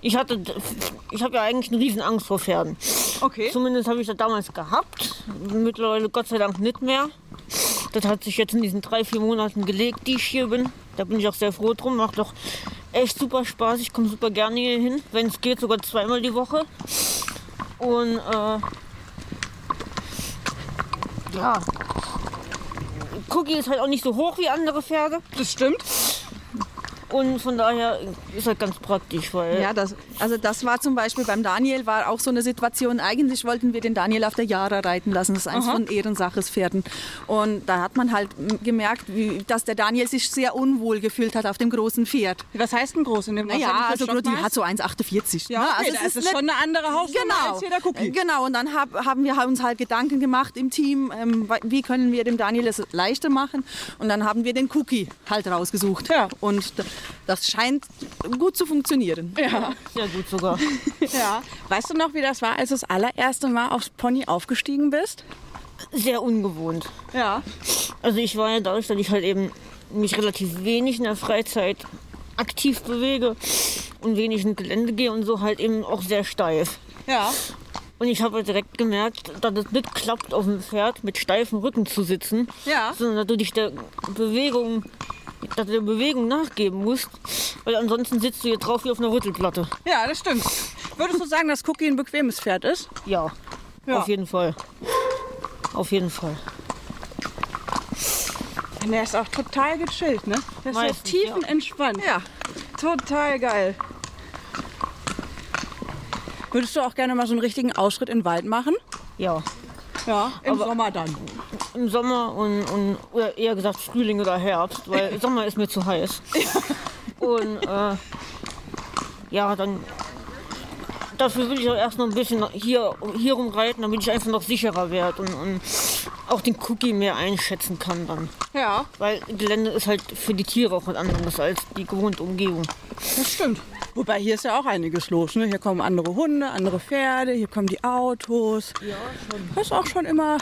Speaker 5: Ich hatte. Ich habe ja eigentlich eine riesen Angst vor Pferden.
Speaker 4: Okay.
Speaker 5: Zumindest habe ich das damals gehabt. Mittlerweile Gott sei Dank nicht mehr. Das hat sich jetzt in diesen drei, vier Monaten gelegt, die ich hier bin. Da bin ich auch sehr froh drum. Macht doch echt super Spaß. Ich komme super gerne hier hin. Wenn es geht, sogar zweimal die Woche. Und äh, ja. Cookie ist halt auch nicht so hoch wie andere Pferde.
Speaker 4: Das stimmt.
Speaker 5: Und von daher ist halt ganz praktisch, weil
Speaker 3: Ja, das, also das war zum Beispiel beim Daniel war auch so eine Situation. Eigentlich wollten wir den Daniel auf der Jara reiten lassen. Das ist eines von Ehrensaches Pferden. Und da hat man halt gemerkt, wie, dass der Daniel sich sehr unwohl gefühlt hat auf dem großen Pferd.
Speaker 4: Was heißt denn groß in dem
Speaker 3: Naja, also
Speaker 4: für
Speaker 3: die
Speaker 4: Stockmaß?
Speaker 3: hat so 1,48.
Speaker 4: Ja,
Speaker 3: ne? also
Speaker 4: da
Speaker 3: es
Speaker 4: ist schon eine andere Hausnummer
Speaker 3: Genau,
Speaker 4: als hier der Cookie.
Speaker 3: genau. Und dann hab, haben wir uns halt Gedanken gemacht im Team, ähm, wie können wir dem Daniel es leichter machen. Und dann haben wir den Cookie halt rausgesucht.
Speaker 4: Ja.
Speaker 3: Und das scheint gut zu funktionieren.
Speaker 4: Ja.
Speaker 5: sehr gut sogar.
Speaker 4: ja. Weißt du noch, wie das war, als du das allererste Mal aufs Pony aufgestiegen bist?
Speaker 5: Sehr ungewohnt.
Speaker 4: Ja.
Speaker 5: Also ich war ja dadurch, dass ich halt eben mich relativ wenig in der Freizeit aktiv bewege und wenig ins Gelände gehe und so halt eben auch sehr steif.
Speaker 4: Ja.
Speaker 5: Und ich habe halt direkt gemerkt, dass es nicht klappt, auf dem Pferd mit steifem Rücken zu sitzen,
Speaker 4: Ja.
Speaker 5: sondern dass du dich der Bewegung, dass du der Bewegung nachgeben musst, weil ansonsten sitzt du hier drauf wie auf einer Rüttelplatte.
Speaker 4: Ja, das stimmt. Würdest du sagen, dass Cookie ein bequemes Pferd ist?
Speaker 5: Ja,
Speaker 4: Ja.
Speaker 5: auf jeden Fall. Auf jeden Fall.
Speaker 4: Und der ist auch total gechillt, ne? Der ist
Speaker 5: Meistens,
Speaker 4: so tiefenentspannt.
Speaker 3: Ja.
Speaker 4: Total geil. Würdest du auch gerne mal so einen richtigen Ausschritt in den Wald machen?
Speaker 5: Ja.
Speaker 4: Ja, im
Speaker 5: Aber-
Speaker 4: Sommer dann.
Speaker 5: Im Sommer und, und oder eher gesagt Frühling oder Herbst, weil Sommer ist mir zu heiß. Und äh, ja, dann dafür will ich auch erst noch ein bisschen hier, hier rumreiten, damit ich einfach noch sicherer werde und, und auch den Cookie mehr einschätzen kann dann.
Speaker 4: Ja,
Speaker 5: Weil Gelände ist halt für die Tiere auch was anderes als die gewohnte Umgebung.
Speaker 4: das stimmt. Wobei hier ist ja auch einiges los. Ne? Hier kommen andere Hunde, andere Pferde, hier kommen die Autos. Ja, schon. Das ist auch schon immer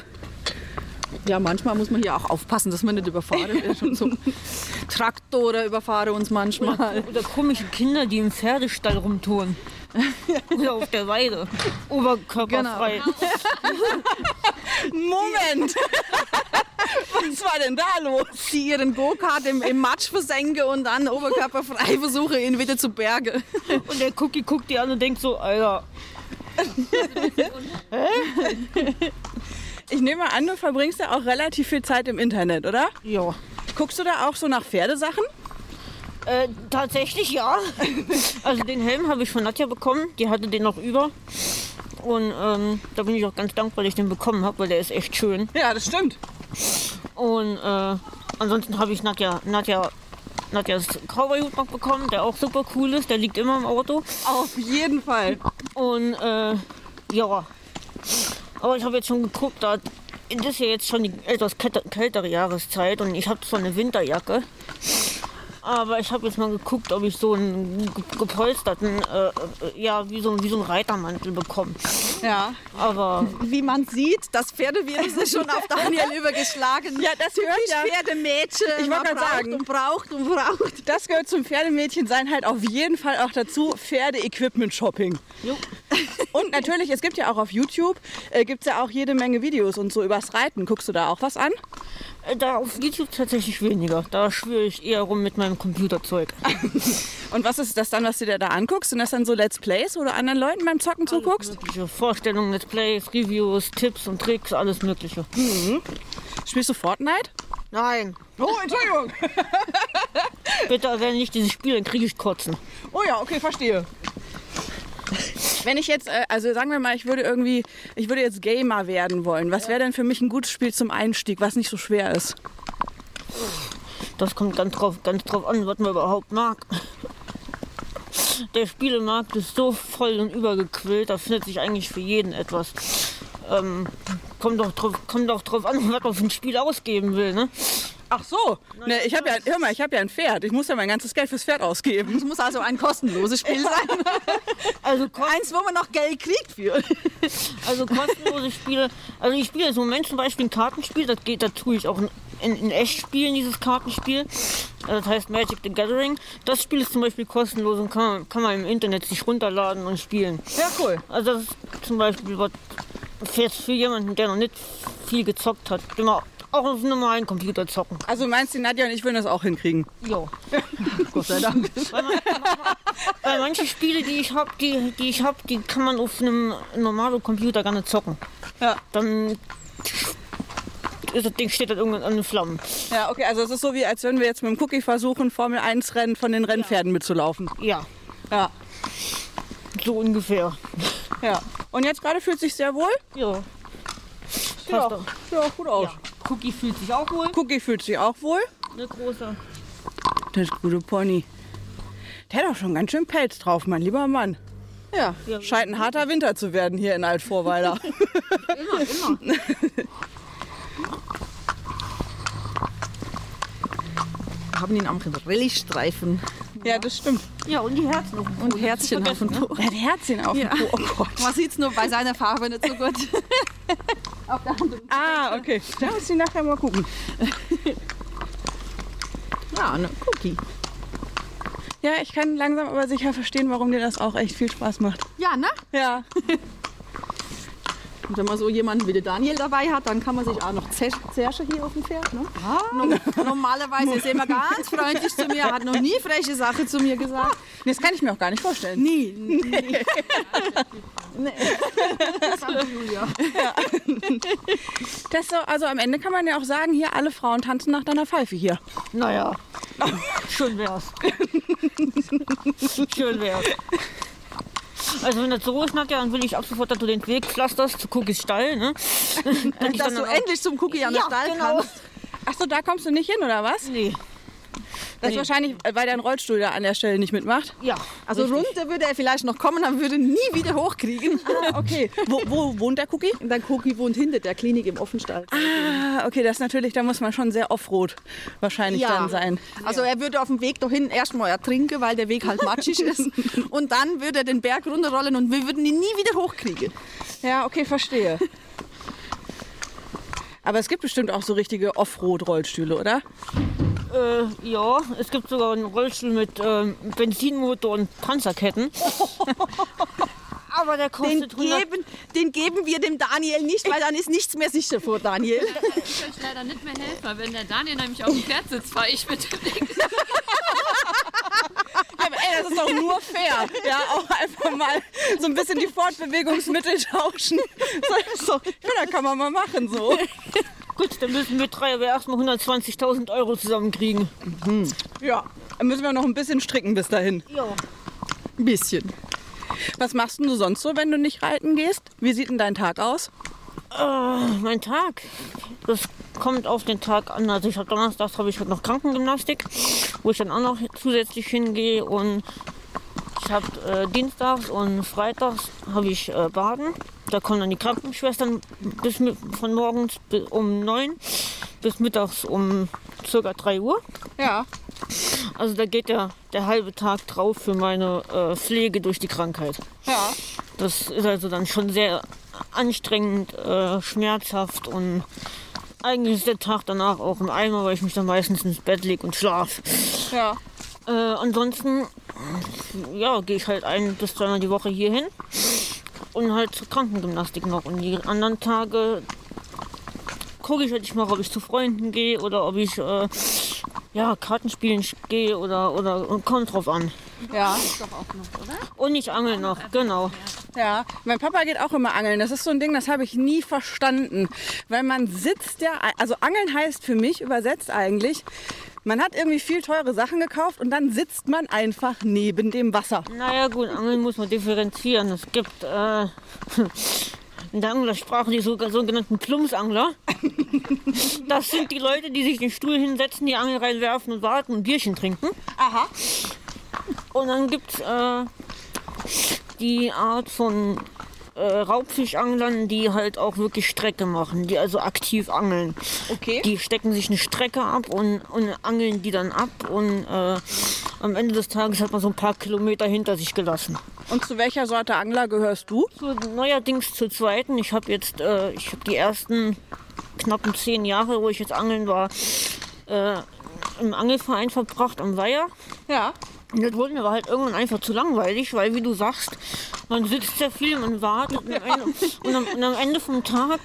Speaker 3: Ja, manchmal muss man hier auch aufpassen, dass man nicht überfahren wird. Schon so Traktoren überfahren uns manchmal.
Speaker 5: Oder komische Kinder, die im Pferdestall rumtouren. Oder auf der Weide. Oberkörperfrei.
Speaker 4: Moment! Was war denn da los?
Speaker 3: Die ihren Go-Kart im, im Matsch versenken und dann oberkörperfrei versuchen, ihn wieder zu bergen.
Speaker 5: Und der Cookie guckt die an und denkt so, Alter,
Speaker 4: Ich nehme an, du verbringst ja auch relativ viel Zeit im Internet, oder?
Speaker 5: ja.
Speaker 4: Guckst du da auch so nach Pferdesachen?
Speaker 5: Äh, tatsächlich ja. Also den Helm habe ich von Nadja bekommen. Die hatte den noch über. Und ähm, da bin ich auch ganz dankbar, dass ich den bekommen habe, weil der ist echt schön.
Speaker 4: Ja, das stimmt.
Speaker 5: Und äh, ansonsten habe ich Nadja, Nadja, Nadjas Cowboy-Hut noch bekommen, der auch super cool ist. Der liegt immer im Auto.
Speaker 4: Auf jeden Fall.
Speaker 5: Und äh, ja. Aber ich habe jetzt schon geguckt, da ist ja jetzt schon die etwas kälte- kältere Jahreszeit und ich habe zwar eine Winterjacke. Aber ich habe jetzt mal geguckt, ob ich so einen ge- gepolsterten, äh, äh, ja, wie so, wie so einen Reitermantel bekomme.
Speaker 4: Ja.
Speaker 5: Aber
Speaker 3: Wie man sieht, das Pferdevirus ist schon auf Daniel übergeschlagen.
Speaker 4: Ja, das gehört ja.
Speaker 3: Pferdemädchen.
Speaker 4: Ich wollte gerade sagen.
Speaker 3: Und braucht und braucht.
Speaker 4: Das gehört zum Pferdemädchen sein halt auf jeden Fall auch dazu Pferde-Equipment-Shopping.
Speaker 5: Jo.
Speaker 4: Und natürlich, es gibt ja auch auf YouTube, äh, gibt es ja auch jede Menge Videos und so übers Reiten. Guckst du da auch was an?
Speaker 5: Äh, da auf YouTube tatsächlich weniger. Da schwöre ich eher rum mit meinem Computerzeug.
Speaker 4: Und was ist das dann, was du dir da anguckst? Sind das dann so Let's Plays, wo du anderen Leuten beim Zocken zuguckst?
Speaker 5: Mögliche Vorstellungen, Let's Plays, Reviews, Tipps und Tricks, alles Mögliche.
Speaker 4: Spielst du Fortnite?
Speaker 5: Nein,
Speaker 4: Oh, Entschuldigung.
Speaker 5: bitte erwähne nicht dieses Spiel, dann kriege ich Kotzen.
Speaker 4: Oh ja, okay, verstehe. Wenn ich jetzt, äh, also sagen wir mal, ich würde irgendwie, ich würde jetzt Gamer werden wollen. Was wäre denn für mich ein gutes Spiel zum Einstieg, was nicht so schwer ist?
Speaker 5: Das kommt ganz drauf, ganz drauf an, was man überhaupt mag. Der Spielemarkt ist so voll und übergequillt, da findet sich eigentlich für jeden etwas. Ähm, kommt, doch drauf, kommt doch drauf an, was man für ein Spiel ausgeben will. Ne?
Speaker 4: Ach so, ne, ich habe ja, hör mal, ich habe ja ein Pferd. Ich muss ja mein ganzes Geld fürs Pferd ausgeben.
Speaker 3: Es muss also ein kostenloses Spiel sein.
Speaker 5: Also,
Speaker 3: Eins, wo man noch Geld kriegt für.
Speaker 5: also kostenlose Spiele. Also ich spiele jetzt im Moment zum Beispiel ein Kartenspiel, das geht, da tue ich auch in, in, in echt spielen, dieses Kartenspiel. Also Das heißt Magic the Gathering. Das Spiel ist zum Beispiel kostenlos und kann, man- kann man im Internet sich runterladen und spielen.
Speaker 4: Ja, cool.
Speaker 5: Also das ist zum Beispiel was jetzt für jemanden, der noch nicht viel gezockt hat, immer auch auf einem normalen Computer zocken.
Speaker 4: Also meinst du, Nadja und ich würden das auch hinkriegen?
Speaker 5: Ja.
Speaker 3: Gott sei Dank.
Speaker 5: Weil, man, weil manche Spiele, die ich habe, die, die ich hab, die kann man auf einem normalen Computer gar nicht zocken.
Speaker 4: Ja.
Speaker 5: Dann ist das Ding steht dann irgendwann an den Flammen.
Speaker 4: Ja, okay, also es ist so wie, als würden wir jetzt mit dem Cookie versuchen, Formel 1 Rennen von den Rennpferden mitzulaufen.
Speaker 5: Ja,
Speaker 4: Ja,
Speaker 5: so ungefähr.
Speaker 4: ja. Und jetzt gerade fühlt sich sehr wohl?
Speaker 5: Ja.
Speaker 4: Ja,
Speaker 5: doch.
Speaker 4: ja gut aus.
Speaker 5: Cookie fühlt sich auch wohl.
Speaker 4: Cookie fühlt sich auch wohl.
Speaker 5: Eine große.
Speaker 4: Das gute Pony. Der hat auch schon ganz schön Pelz drauf, mein lieber Mann.
Speaker 3: Ja.
Speaker 4: Scheint ein harter Winter zu werden hier in Altvorweiler.
Speaker 5: Immer, immer.
Speaker 3: Wir haben ihn am Rallye-Streifen
Speaker 4: ja, das stimmt.
Speaker 5: Ja, und die Herzen. auf dem Po.
Speaker 3: und Herzchen auf dem Po.
Speaker 4: Er hat Herzchen auf
Speaker 3: Ja.
Speaker 4: dem Po. Oh Gott.
Speaker 3: Man sieht es nur bei seiner Farbe nicht so gut. auf der Hand.
Speaker 4: Ah, okay. Da muss ich nachher mal gucken.
Speaker 3: Ja, ne Cookie.
Speaker 4: Ja, ich kann langsam aber sicher verstehen, warum dir das auch echt viel Spaß macht.
Speaker 3: Ja, ne?
Speaker 4: Ja.
Speaker 3: Und wenn man so jemanden wie der Daniel dabei hat, dann kann man sich auch noch Zer- Zersche hier auf dem Pferd. Ne? No normalerweise ist er immer ganz freundlich zu mir, hat noch nie freche Sache zu mir gesagt.
Speaker 4: Nee, das kann ich mir auch gar nicht vorstellen.
Speaker 3: Nie. Nee. Das Julia.
Speaker 4: Das so, also am Ende kann man ja auch sagen, hier alle Frauen tanzen nach deiner Pfeife hier.
Speaker 5: Naja, schön wär's. schön wär's. Also wenn das so ist, Nadja, dann will ich ab sofort, dass du den Weg pflasterst zu Cookies Stall, ne? Dass
Speaker 3: Dass du endlich zum Cookie an
Speaker 5: Ja,
Speaker 3: Stall
Speaker 5: genau.
Speaker 3: kannst.
Speaker 4: Ach so, da kommst du nicht hin, oder was?
Speaker 5: Nee.
Speaker 4: Das ist wahrscheinlich, weil dein Rollstuhl da an der Stelle nicht mitmacht.
Speaker 5: Ja.
Speaker 3: Also
Speaker 5: richtig.
Speaker 3: runter würde er vielleicht noch kommen, dann würde nie wieder hochkriegen.
Speaker 4: Ah, okay. Wo, wo wohnt der Cookie?
Speaker 3: Und dein Cookie wohnt hinter der Klinik im Offenstall.
Speaker 4: Ah, okay, das ist natürlich, da muss man schon sehr offroad wahrscheinlich
Speaker 3: Ja.
Speaker 4: dann sein.
Speaker 3: Also er würde auf dem Weg dahin erstmal ertrinken, weil der Weg halt matschig ist. Und dann würde er den Berg runterrollen und wir würden ihn nie wieder hochkriegen.
Speaker 4: Ja, okay, verstehe. Aber es gibt bestimmt auch so richtige Offroad-Rollstühle, oder?
Speaker 5: Äh, ja, es gibt sogar einen Rollstuhl mit ähm, Benzinmotor und Panzerketten. Aber der
Speaker 8: Den
Speaker 5: kostet 100
Speaker 8: geben, den geben wir dem Daniel nicht, weil dann ist nichts mehr sicher vor Daniel.
Speaker 7: Ich euch leider nicht mehr helfen, weil wenn der Daniel nämlich auf dem Pferd sitzt, fahre ich mit dem Ding.
Speaker 4: Ey, das ist doch nur fair. Ja, auch einfach mal so ein bisschen die Fortbewegungsmittel tauschen. So, so, ja, da kann man mal machen so.
Speaker 5: Gut, dann müssen wir drei aber erstmal 120.000 Euro zusammenkriegen.
Speaker 4: Ja, dann müssen wir noch ein bisschen stricken bis dahin.
Speaker 5: Ja.
Speaker 4: Ein bisschen. Was machst du sonst so, wenn du nicht reiten gehst? Wie sieht denn dein Tag aus?
Speaker 5: Mein Tag, das kommt auf den Tag an. Also ich habe Donnerstags habe ich halt noch Krankengymnastik, wo ich dann auch noch zusätzlich hingehe und ich habe äh, Dienstags und Freitags habe ich äh, Baden. Da kommen dann die Krankenschwestern bis von morgens um 9 bis mittags um circa 3 Uhr.
Speaker 4: Ja.
Speaker 5: Also da geht der, der halbe Tag drauf für meine äh, Pflege durch die Krankheit.
Speaker 4: Ja.
Speaker 5: Das ist also dann schon sehr anstrengend, äh, schmerzhaft und eigentlich ist der Tag danach auch im Eimer, weil ich mich dann meistens ins Bett lege und schlaf.
Speaker 4: Ja.
Speaker 5: Äh, ansonsten ja, gehe ich halt ein bis zweimal die Woche hier hin und halt zur Krankengymnastik noch. Und die anderen Tage gucke ich halt mal, ob ich zu Freunden gehe oder ob ich äh, ja, Kartenspielen gehe oder, oder und kommt drauf an.
Speaker 4: Ja.
Speaker 5: Und ich angel noch, genau.
Speaker 4: Ja, mein Papa geht auch immer angeln. Das ist so ein Ding, das habe ich nie verstanden. Weil man sitzt ja, also angeln heißt für mich übersetzt eigentlich, man hat irgendwie viel teure Sachen gekauft und dann sitzt man einfach neben dem Wasser.
Speaker 5: Naja gut, Angeln muss man differenzieren. Es gibt äh, in der Anglersprache die so- sogenannten Plumpsangler. Das sind die Leute, die sich den Stuhl hinsetzen, die Angel reinwerfen und warten und Bierchen trinken.
Speaker 4: Aha.
Speaker 5: Und dann gibt es äh, die Art von äh, Raubfischanglern, die halt auch wirklich Strecke machen, die also aktiv angeln.
Speaker 4: Okay.
Speaker 5: Die stecken sich eine Strecke ab und, und angeln die dann ab und äh, am Ende des Tages hat man so ein paar Kilometer hinter sich gelassen.
Speaker 4: Und zu welcher Sorte Angler gehörst du?
Speaker 5: So, neuerdings zur zweiten. Ich habe jetzt, äh, ich habe die ersten knappen zehn Jahre, wo ich jetzt angeln war, äh, im Angelverein verbracht am Weiher.
Speaker 4: Ja.
Speaker 5: Und das wurde mir aber halt irgendwann einfach zu langweilig, weil wie du sagst, man sitzt sehr viel, man wartet und am Ende, und am, und am Ende vom Tag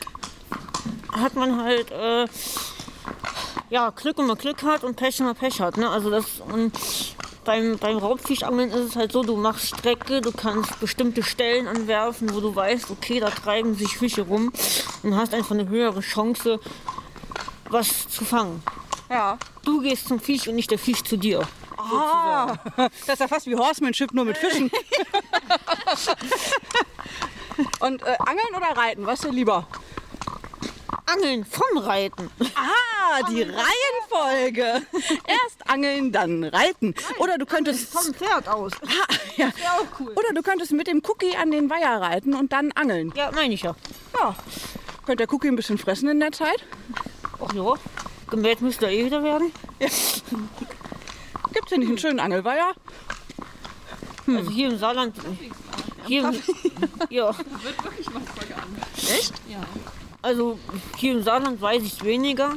Speaker 5: hat man halt äh, ja, Glück, wenn man Glück hat und Pech, wenn man Pech hat. Ne? Also das, und beim, beim Raubfischangeln ist es halt so, du machst Strecke, du kannst bestimmte Stellen anwerfen, wo du weißt, okay, da treiben sich Fische rum und hast einfach eine höhere Chance, was zu fangen.
Speaker 4: Ja.
Speaker 5: Du gehst zum Fisch und nicht der Fisch zu dir.
Speaker 4: Ah, das ist ja fast wie Horsemanship, nur mit Fischen. Und äh, Angeln oder Reiten, was dir lieber?
Speaker 5: Angeln vom Reiten.
Speaker 4: Ah, die Reihenfolge. Erst angeln, dann reiten. Oder du könntest
Speaker 5: Vom Pferd aus.
Speaker 4: Ah, ja.
Speaker 5: auch cool.
Speaker 4: Oder du könntest mit dem Cookie an den Weiher reiten und dann angeln.
Speaker 5: Ja, meine ich ja.
Speaker 4: Ja. Könnte der Cookie ein bisschen fressen in der Zeit?
Speaker 5: Ach ja, gemäht müsste er eh wieder werden.
Speaker 4: Gibt's hier nicht einen schönen Angelweiher?
Speaker 5: Also hier im Saarland. Hier im, ja.
Speaker 7: Echt? Ja.
Speaker 5: Also hier im Saarland weiß ich weniger.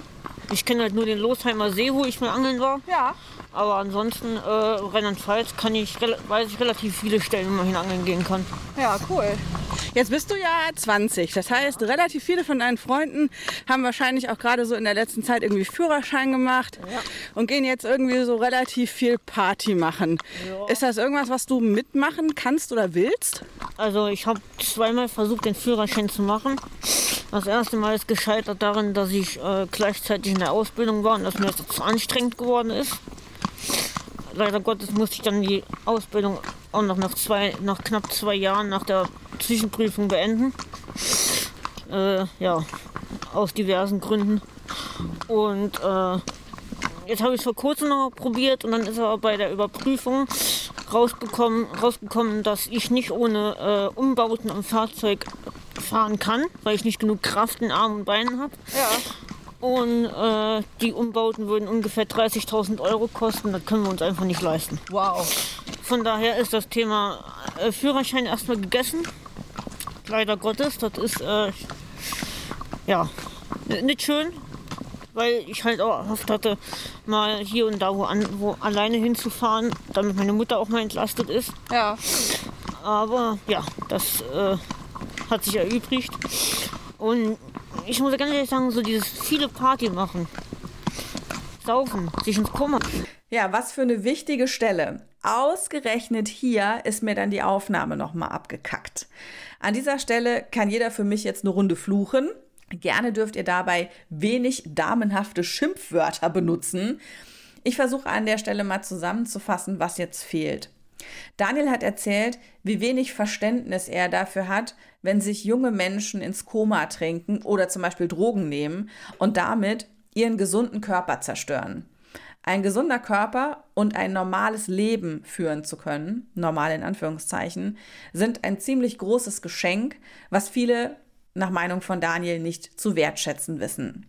Speaker 5: Ich kenne halt nur den Losheimer See, wo ich mal angeln war.
Speaker 4: Ja.
Speaker 5: Aber ansonsten äh, Rheinland-Pfalz kann ich, weiß ich relativ viele Stellen, wo man hin angeln gehen kann.
Speaker 4: Ja, cool. Jetzt bist du ja 20. Das heißt, relativ viele von deinen Freunden haben wahrscheinlich auch gerade so in der letzten Zeit irgendwie Führerschein gemacht und gehen jetzt irgendwie so relativ viel Party machen. Ist das irgendwas, was du mitmachen kannst oder willst?
Speaker 5: Also ich habe zweimal versucht, den Führerschein zu machen. Das erste Mal ist gescheitert darin, dass ich äh, gleichzeitig in der Ausbildung war und dass mir das zu anstrengend geworden ist. Leider Gottes musste ich dann die Ausbildung auch noch nach, zwei, nach knapp zwei Jahren nach der Zwischenprüfung beenden. Äh, ja, aus diversen Gründen. Und äh, jetzt habe ich es vor kurzem noch probiert und dann ist aber bei der Überprüfung rausbekommen, rausgekommen, dass ich nicht ohne äh, Umbauten am Fahrzeug fahren kann, weil ich nicht genug Kraft in Armen und Beinen habe.
Speaker 4: Ja.
Speaker 5: Und äh, die Umbauten würden ungefähr 30.000 Euro kosten. Das können wir uns einfach nicht leisten.
Speaker 4: Wow.
Speaker 5: Von daher ist das Thema äh, Führerschein erstmal gegessen. Leider Gottes. Das ist, äh, ja, nicht schön, weil ich halt auch erhofft hatte, mal hier und da wo, an, wo alleine hinzufahren, damit meine Mutter auch mal entlastet ist.
Speaker 3: Ja.
Speaker 5: Aber ja, das äh, hat sich erübrigt. Und ich muss ganz ehrlich sagen, so dieses viele Party machen, saufen, sich ins Koma.
Speaker 1: Ja, was für eine wichtige Stelle. Ausgerechnet hier ist mir dann die Aufnahme nochmal abgekackt. An dieser Stelle kann jeder für mich jetzt eine Runde fluchen. Gerne dürft ihr dabei wenig damenhafte Schimpfwörter benutzen. Ich versuche an der Stelle mal zusammenzufassen, was jetzt fehlt. Daniel hat erzählt, wie wenig Verständnis er dafür hat, wenn sich junge Menschen ins Koma trinken oder zum Beispiel Drogen nehmen und damit ihren gesunden Körper zerstören. Ein gesunder Körper und ein normales Leben führen zu können, normal in Anführungszeichen, sind ein ziemlich großes Geschenk, was viele nach Meinung von Daniel nicht zu wertschätzen wissen.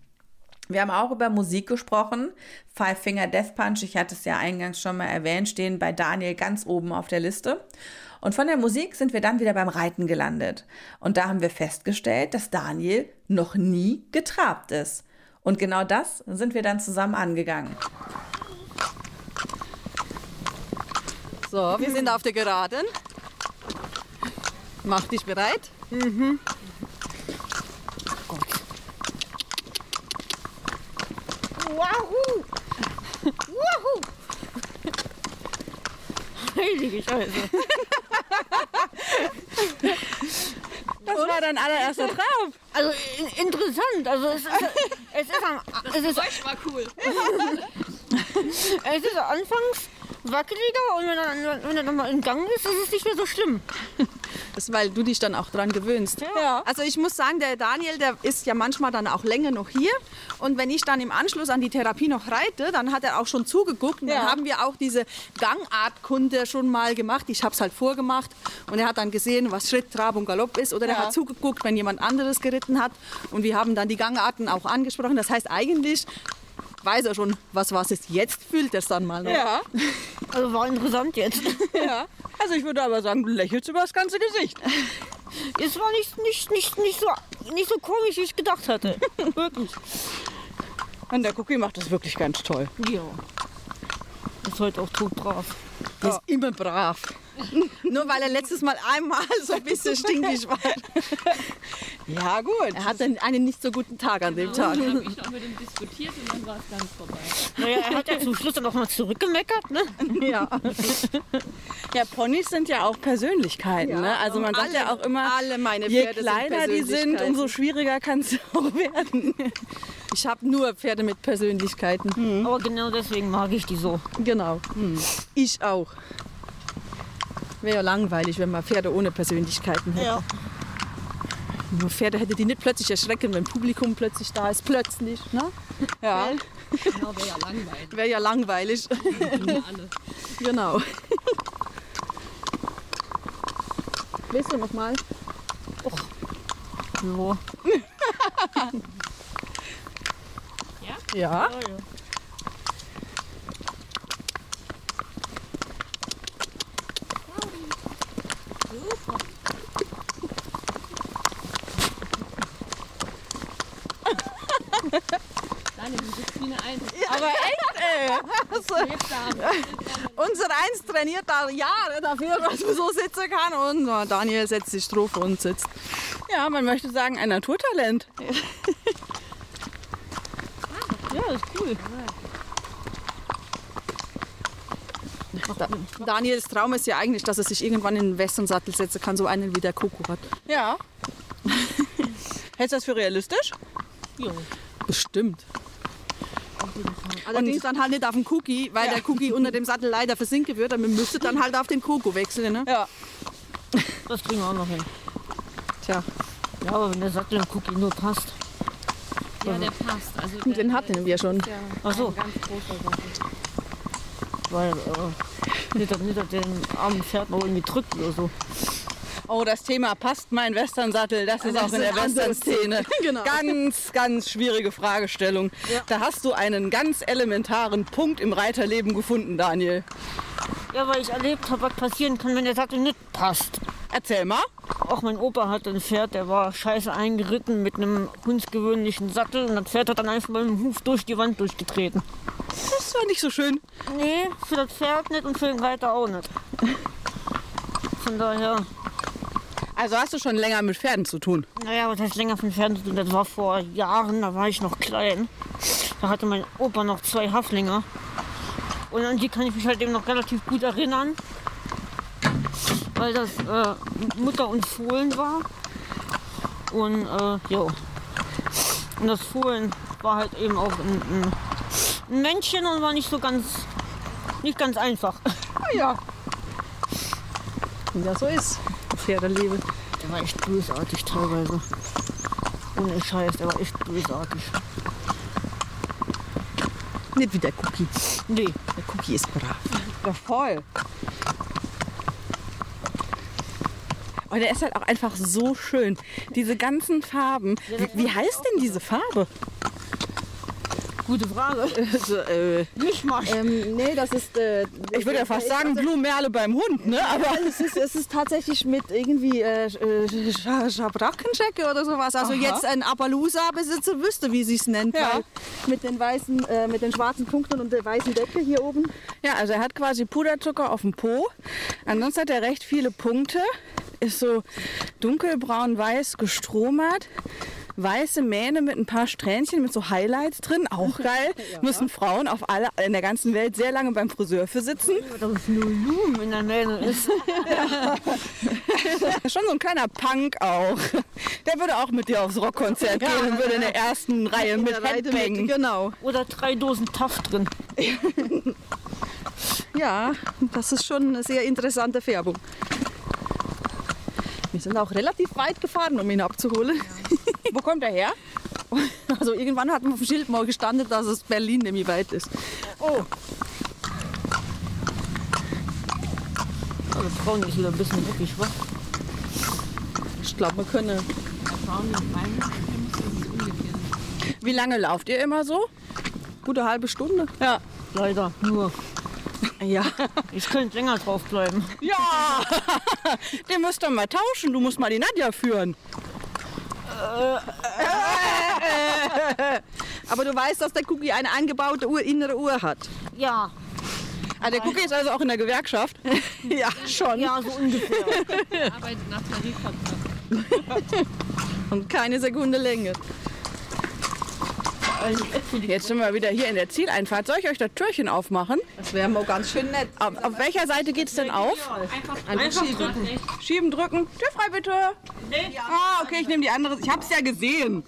Speaker 1: Wir haben auch über Musik gesprochen. Five Finger Death Punch, ich hatte es ja eingangs schon mal erwähnt, stehen bei Daniel ganz oben auf der Liste. Und von der Musik sind wir dann wieder beim Reiten gelandet. Und da haben wir festgestellt, dass Daniel noch nie getrabt ist. Und genau das sind wir dann zusammen angegangen.
Speaker 3: So, wir sind auf der Geraden. Mach dich bereit.
Speaker 5: Wahoo! Wahoo! Heilige Scheiße.
Speaker 4: Das war dein allererster Traum.
Speaker 5: Also in, interessant. Also es ist, es ist am es ist,
Speaker 7: war cool.
Speaker 5: es ist anfangs wackeliger und wenn er, wenn er dann mal in Gang ist, ist es nicht mehr so schlimm.
Speaker 3: Das ist, weil du dich dann auch dran gewöhnst.
Speaker 5: Ja.
Speaker 3: Also ich muss sagen, der Daniel, der ist ja manchmal dann auch länger noch hier. Und wenn ich dann im Anschluss an die Therapie noch reite, dann hat er auch schon zugeguckt. Und dann
Speaker 5: Ja.
Speaker 3: haben wir auch diese Gangartkunde schon mal gemacht. Ich habe es halt vorgemacht. Und er hat dann gesehen, was Schritt, Trab und Galopp ist. Oder er
Speaker 5: Ja.
Speaker 3: hat zugeguckt, wenn jemand anderes geritten hat. Und wir haben dann die Gangarten auch angesprochen. Das heißt, eigentlich weiß er schon, was was ist. Jetzt fühlt er es dann mal noch.
Speaker 4: Ja,
Speaker 5: Also war interessant jetzt.
Speaker 4: ja. Also ich würde aber sagen, du lächelst über das ganze Gesicht.
Speaker 5: Es war nicht, nicht, nicht, nicht, so, nicht so komisch, wie ich gedacht hatte. Wirklich.
Speaker 4: Und der Cookie macht das wirklich ganz toll.
Speaker 5: Ja. Ist heute auch todbrav.
Speaker 3: Der ist immer brav. Nur weil er letztes Mal einmal so ein bisschen stinkig war.
Speaker 4: Ja, gut.
Speaker 3: Er hatte einen nicht so guten Tag an dem Tag.
Speaker 7: Ich habe mit ihm diskutiert und dann war es ganz vorbei.
Speaker 5: Naja, er hat ja zum Schluss dann auch mal zurückgemeckert, ne?
Speaker 3: Ja.
Speaker 4: Ja, Ponys sind ja auch Persönlichkeiten. ne? Also man sagt ja auch immer,
Speaker 3: alle meine
Speaker 4: je
Speaker 3: Pferde
Speaker 4: kleiner
Speaker 3: sind
Speaker 4: die sind, umso schwieriger kann es auch werden.
Speaker 3: Ich habe nur Pferde mit Persönlichkeiten.
Speaker 5: Aber genau deswegen mag ich die so.
Speaker 3: Genau. Ich auch. Wäre ja langweilig, wenn man Pferde ohne Persönlichkeiten hätte.
Speaker 5: Ja.
Speaker 3: Nur Pferde hätte die nicht plötzlich erschrecken, wenn Publikum plötzlich da ist. Plötzlich, ne?
Speaker 4: Ja.
Speaker 7: Genau, wäre ja langweilig.
Speaker 3: Wäre ja langweilig.
Speaker 7: alle.
Speaker 3: genau. Willst du noch mal?
Speaker 5: So.
Speaker 3: Ja.
Speaker 7: Daniel, du bist wie eine Eins.
Speaker 3: Aber echt, ey. Unser Eins trainiert da Jahre dafür, dass man so sitzen kann. Und äh, Daniel setzt sich drauf und sitzt.
Speaker 4: ja, man möchte sagen, ein Naturtalent.
Speaker 5: Ja, ist cool.
Speaker 3: Da, Daniels Traum ist ja eigentlich, dass er sich irgendwann in den Westernsattel setzen kann, so einen wie der Koko hat.
Speaker 4: Ja. Hältst du das für realistisch?
Speaker 5: Ja.
Speaker 3: Bestimmt. Allerdings dann halt nicht auf den Cookie, weil der Cookie unter dem Sattel leider versinken wird. Und man müsste dann halt auf den Koko wechseln. Ne?
Speaker 4: Ja.
Speaker 5: Das kriegen wir auch noch hin.
Speaker 3: Tja,
Speaker 5: Ja, aber wenn der Sattel im Cookie nur passt.
Speaker 7: Ja, der passt. Also der,
Speaker 3: den hatten wir schon.
Speaker 5: Ach so.
Speaker 7: ein ganz großer Sattel.
Speaker 5: Weil, äh, nicht, dass, nicht, dass den armen Pferd noch irgendwie drückt oder so.
Speaker 4: Oh, das Thema passt mein Westernsattel. Das ist auch in der Western-Szene.
Speaker 3: Genau.
Speaker 4: Ganz, ganz schwierige Fragestellung. Da hast du einen ganz elementaren Punkt im Reiterleben gefunden, Daniel.
Speaker 5: Ja, weil ich erlebt habe, was passieren kann, wenn der Sattel nicht passt.
Speaker 4: Erzähl mal.
Speaker 5: Auch mein Opa hatte ein Pferd, der war scheiße eingeritten mit einem hundsgewöhnlichen Sattel und das Pferd hat dann einfach mit dem Huf durch die Wand durchgetreten.
Speaker 4: Das doch nicht so schön.
Speaker 5: Nee, für das Pferd nicht und für den Reiter auch nicht. Von daher,
Speaker 4: Also hast du schon länger mit Pferden zu tun.
Speaker 5: naja, was heißt länger von Pferden zu tun? Das war vor Jahren, da war ich noch klein. Da hatte mein Opa noch zwei Haflinger. Und an die kann ich mich halt eben noch relativ gut erinnern. Weil das äh, Mutter und Fohlen war. Und äh, jo. Und das Fohlen war halt eben auch ein, ein, Männchen und war nicht so ganz, nicht ganz einfach.
Speaker 3: Ja. Ja, so ist Pferdeliebe.
Speaker 5: Der war echt bösartig teilweise. Ohne Scheiß, der war echt bösartig.
Speaker 3: Nicht wie der Cookie.
Speaker 5: Nee,
Speaker 3: Der Cookie ist brav.
Speaker 4: Ja, voll. Und der ist halt auch einfach so schön. Diese ganzen Farben. Wie, wie heißt denn diese Farbe?
Speaker 5: Gute Frage.
Speaker 3: Also, äh,
Speaker 5: Mischmasch.
Speaker 3: ähm, nee, das ist. Äh,
Speaker 4: Ich würde ja fast sagen Blumenmerle beim Hund, ne? Aber
Speaker 3: es ist, es ist tatsächlich mit irgendwie äh, Scha- Schabrackenschecke oder sowas. Also
Speaker 4: Aha.
Speaker 3: jetzt ein Appaloosa-Besitzer wüsste, wie sie es nennt.
Speaker 4: Ja.
Speaker 3: Mit den weißen, äh, mit den schwarzen Punkten und der weißen Decke hier oben.
Speaker 4: Ja, also er hat quasi Puderzucker auf dem Po. Ansonsten hat er recht viele Punkte. Ist so dunkelbraun-weiß gestromert. Weiße Mähne mit ein paar Strähnchen mit so Highlights drin. Auch geil. Müssen Frauen auf alle, in der ganzen Welt sehr lange beim Friseur für sitzen.
Speaker 5: Dass es nur Lumen in der Mähne ist.
Speaker 4: Schon so ein kleiner Punk auch. Der würde auch mit dir aufs Rockkonzert gehen und würde in der ersten Reihe mit Headbang.
Speaker 3: Genau.
Speaker 5: Oder drei Dosen Taft drin.
Speaker 3: Ja, das ist schon eine sehr interessante Färbung. Wir sind auch relativ weit gefahren, um ihn abzuholen.
Speaker 4: Wo kommt er her?
Speaker 3: Also irgendwann hat man auf dem Schild mal gestanden, dass es Berlin nämlich weit ist.
Speaker 5: Oh. Also Frauen ist wieder ein bisschen ruckig, wa?
Speaker 3: Ich glaube, wir können.
Speaker 4: Wie lange lauft ihr immer so?
Speaker 3: Gute halbe Stunde.
Speaker 4: Ja.
Speaker 5: Leider, nur.
Speaker 3: Ja.
Speaker 5: Ich könnte länger drauf bleiben.
Speaker 4: Ja! Den müsst ihr mal tauschen. Du musst mal die Nadja führen.
Speaker 3: Aber du weißt, dass der Cookie eine eingebaute Uhr, innere Uhr hat.
Speaker 5: Ja,
Speaker 4: Ah, der Cookie ist also auch in der Gewerkschaft.
Speaker 3: Ja, schon.
Speaker 5: ja, so ungefähr.
Speaker 3: Und keine Sekunde länger.
Speaker 4: Jetzt sind wir wieder hier in der Zieleinfahrt. Soll ich euch das Türchen aufmachen?
Speaker 3: Das wäre mal ganz schön nett.
Speaker 4: Auf, auf welcher Seite geht es denn auf?
Speaker 5: Einfach drücken.
Speaker 4: Schieben, drücken. Tür frei, bitte. Ah, okay, ich nehme die andere. Ich hab's ja gesehen.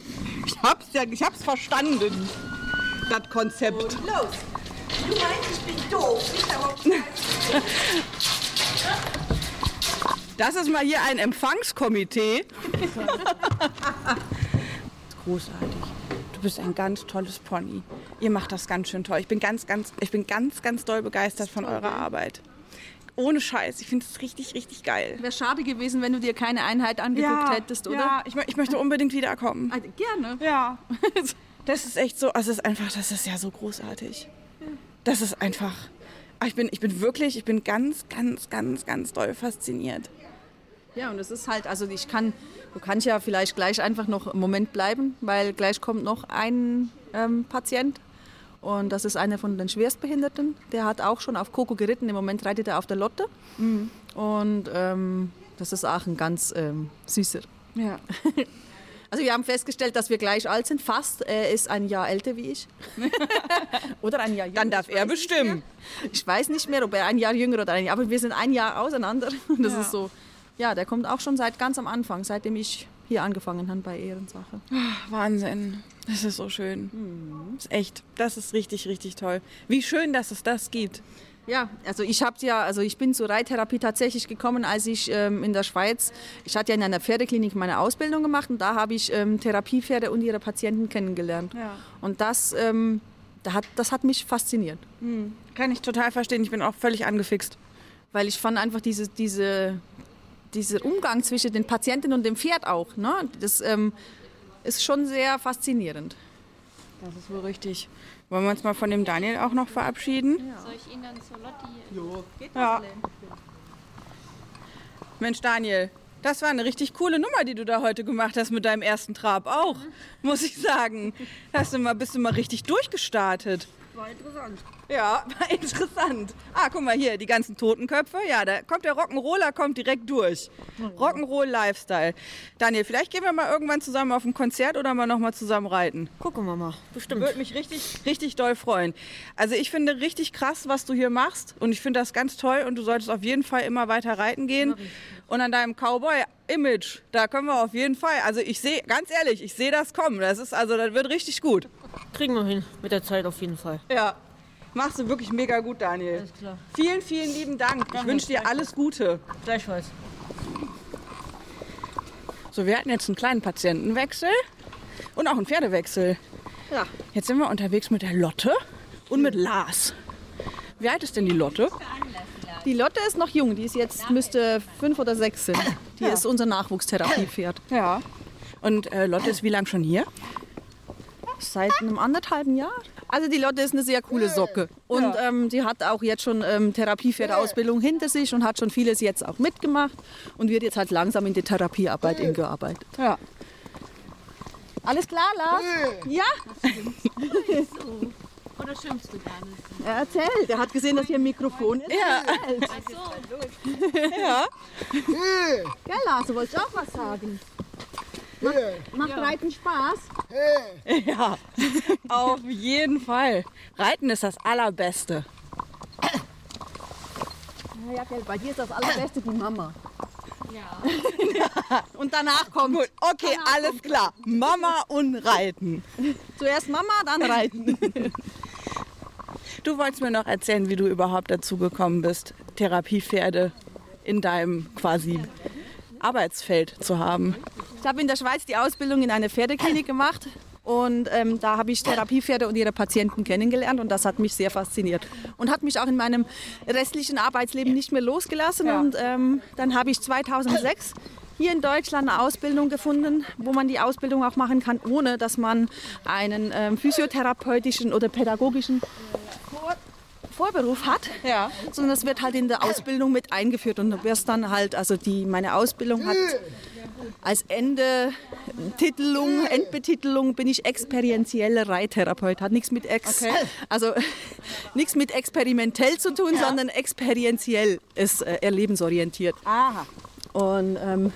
Speaker 4: Ich hab's ja, ich hab's verstanden. Das Konzept.
Speaker 9: Los! Du meinst, ich bin doof.
Speaker 4: Das ist mal hier ein Empfangskomitee. Großartig. Du bist ein ganz tolles Pony. Ihr macht das ganz schön toll. Ich bin ganz, ganz, ich bin ganz, ganz doll begeistert von eurer Arbeit. Ohne Scheiß. Ich finde es richtig, richtig geil.
Speaker 3: Wäre schade gewesen, wenn du dir keine Einheit angeguckt hättest, oder?
Speaker 4: Ja, ich, ich möchte unbedingt wiederkommen.
Speaker 3: Also, gerne.
Speaker 4: Ja. Das ist echt so, also es ist einfach, das ist ja so großartig. Das ist einfach, ah, ich bin, ich bin wirklich, ich bin ganz, ganz, ganz, ganz doll fasziniert.
Speaker 3: Ja, und es ist halt, also ich kann, du kannst ja vielleicht gleich einfach noch einen Moment bleiben, weil gleich kommt noch ein ähm, Patient. Und das ist einer von den Schwerstbehinderten. Der hat auch schon auf Coco geritten. Im Moment reitet er auf der Lotte. Und ähm, das ist auch ein ganz ähm, süßer.
Speaker 4: Ja.
Speaker 3: Also wir haben festgestellt, dass wir gleich alt sind. Fast. Er ist ein Jahr älter wie ich. oder ein Jahr jünger.
Speaker 4: Dann darf er bestimmen.
Speaker 3: Ich weiß nicht mehr, ob er ein Jahr jünger oder ein Jahr. Aber wir sind ein Jahr auseinander. Und das
Speaker 4: Ja.
Speaker 3: ist so. Ja, der kommt auch schon seit ganz am Anfang, seitdem ich hier angefangen habe bei Ehrensache.
Speaker 4: Wahnsinn. Das ist so schön. Das ist echt, das ist richtig, richtig toll. Wie schön, dass es das gibt.
Speaker 3: Ja, also ich habe ja, also ich bin zur Reittherapie tatsächlich gekommen, als ich ähm, in der Schweiz, ich hatte ja in einer Pferdeklinik meine Ausbildung gemacht und da habe ich ähm, Therapiepferde und ihre Patienten kennengelernt.
Speaker 4: Ja.
Speaker 3: Und das, ähm, da hat, das hat mich fasziniert,
Speaker 4: Kann ich total verstehen. Ich bin auch völlig angefixt.
Speaker 3: weil ich fand einfach diese, diese, dieser Umgang zwischen den Patienten und dem Pferd auch, ne? das ähm, ist schon sehr faszinierend.
Speaker 4: Das ist wohl richtig. Wollen wir uns mal von dem Daniel auch noch verabschieden?
Speaker 7: Soll ich ihn dann zur Lotti?
Speaker 4: Ja. Mensch, Daniel, das war eine richtig coole Nummer, die du da heute gemacht hast mit deinem ersten Trab auch, muss ich sagen. Hast du mal, bist du mal richtig durchgestartet.
Speaker 5: War interessant.
Speaker 4: Ja, war interessant. Ah, guck mal hier, die ganzen Totenköpfe. Ja, da kommt der Rock'n'Roller kommt direkt durch. Rock'n'Roll Lifestyle. Daniel, vielleicht gehen wir mal irgendwann zusammen auf ein Konzert oder mal noch mal zusammen reiten.
Speaker 5: Gucken wir mal. Bestimmt.
Speaker 4: Würde mich richtig, richtig doll freuen. Also ich finde richtig krass, was du hier machst und ich finde das ganz toll und du solltest auf jeden Fall immer weiter reiten gehen. Und an deinem Cowboy-Image, da können wir auf jeden Fall, also ich sehe, ganz ehrlich, ich sehe das kommen. Das ist, also das wird richtig gut.
Speaker 5: Kriegen wir hin. Mit der Zeit auf jeden Fall.
Speaker 4: Ja, machst du wirklich mega gut, Daniel.
Speaker 5: Alles klar.
Speaker 4: Vielen, vielen lieben Dank. Ich wünsche dir alles Gute.
Speaker 5: Gleichfalls.
Speaker 4: So, wir hatten jetzt einen kleinen Patientenwechsel und auch einen Pferdewechsel.
Speaker 3: Ja.
Speaker 4: Jetzt sind wir unterwegs mit der Lotte und mit Lars. Wie alt ist denn die Lotte?
Speaker 3: Die Lotte ist noch jung, die ist jetzt, müsste fünf oder sechs sind. Die ist unser Nachwuchstherapiepferd.
Speaker 4: Ja. Und äh, Lotte ist wie lange schon hier?
Speaker 3: Seit einem anderthalben Jahr. Also die Lotte ist eine sehr coole Socke. Und ähm, die hat auch jetzt schon ähm, Therapiepferdeausbildung hinter sich und hat schon vieles jetzt auch mitgemacht und wird jetzt halt langsam in die Therapiearbeit eingearbeitet.
Speaker 4: Ja.
Speaker 3: Alles klar, Lars? Ja?
Speaker 7: Oder schimpfst du gar nicht?
Speaker 3: Er erzählt. Er hat gesehen, dass hier ein Mikrofon ist.
Speaker 4: Ja. ja.
Speaker 3: Gell, Lars, du wolltest auch was sagen? Macht, macht Reiten Spaß?
Speaker 4: Ja, auf jeden Fall. Reiten ist das Allerbeste.
Speaker 3: Ja, gell, bei dir ist das allerbeste die Mama. Ja. und danach kommt
Speaker 4: Gut, okay, alles klar. Mama und Reiten.
Speaker 3: zuerst Mama, dann Reiten.
Speaker 4: Du wolltest mir noch erzählen, wie du überhaupt dazu gekommen bist, Therapiepferde in deinem quasi Arbeitsfeld zu haben.
Speaker 3: Ich habe in der Schweiz die Ausbildung in einer Pferdeklinik gemacht und ähm, da habe ich Therapiepferde und ihre Patienten kennengelernt und das hat mich sehr fasziniert und hat mich auch in meinem restlichen Arbeitsleben nicht mehr losgelassen. Und ähm, dann habe ich 2006 hier in Deutschland eine Ausbildung gefunden, wo man die Ausbildung auch machen kann, ohne dass man einen ähm, physiotherapeutischen oder pädagogischen Vorberuf hat,
Speaker 4: Ja.
Speaker 3: sondern das wird halt in der Ausbildung mit eingeführt und du wirst dann halt, also die, meine Ausbildung hat als Ende Titelung, Endbetitelung bin ich experientieller Reittherapeut. Hat nichts mit ex, also nichts mit experimentell zu tun, sondern experientiell ist äh, erlebensorientiert.
Speaker 4: Aha.
Speaker 3: Und ähm,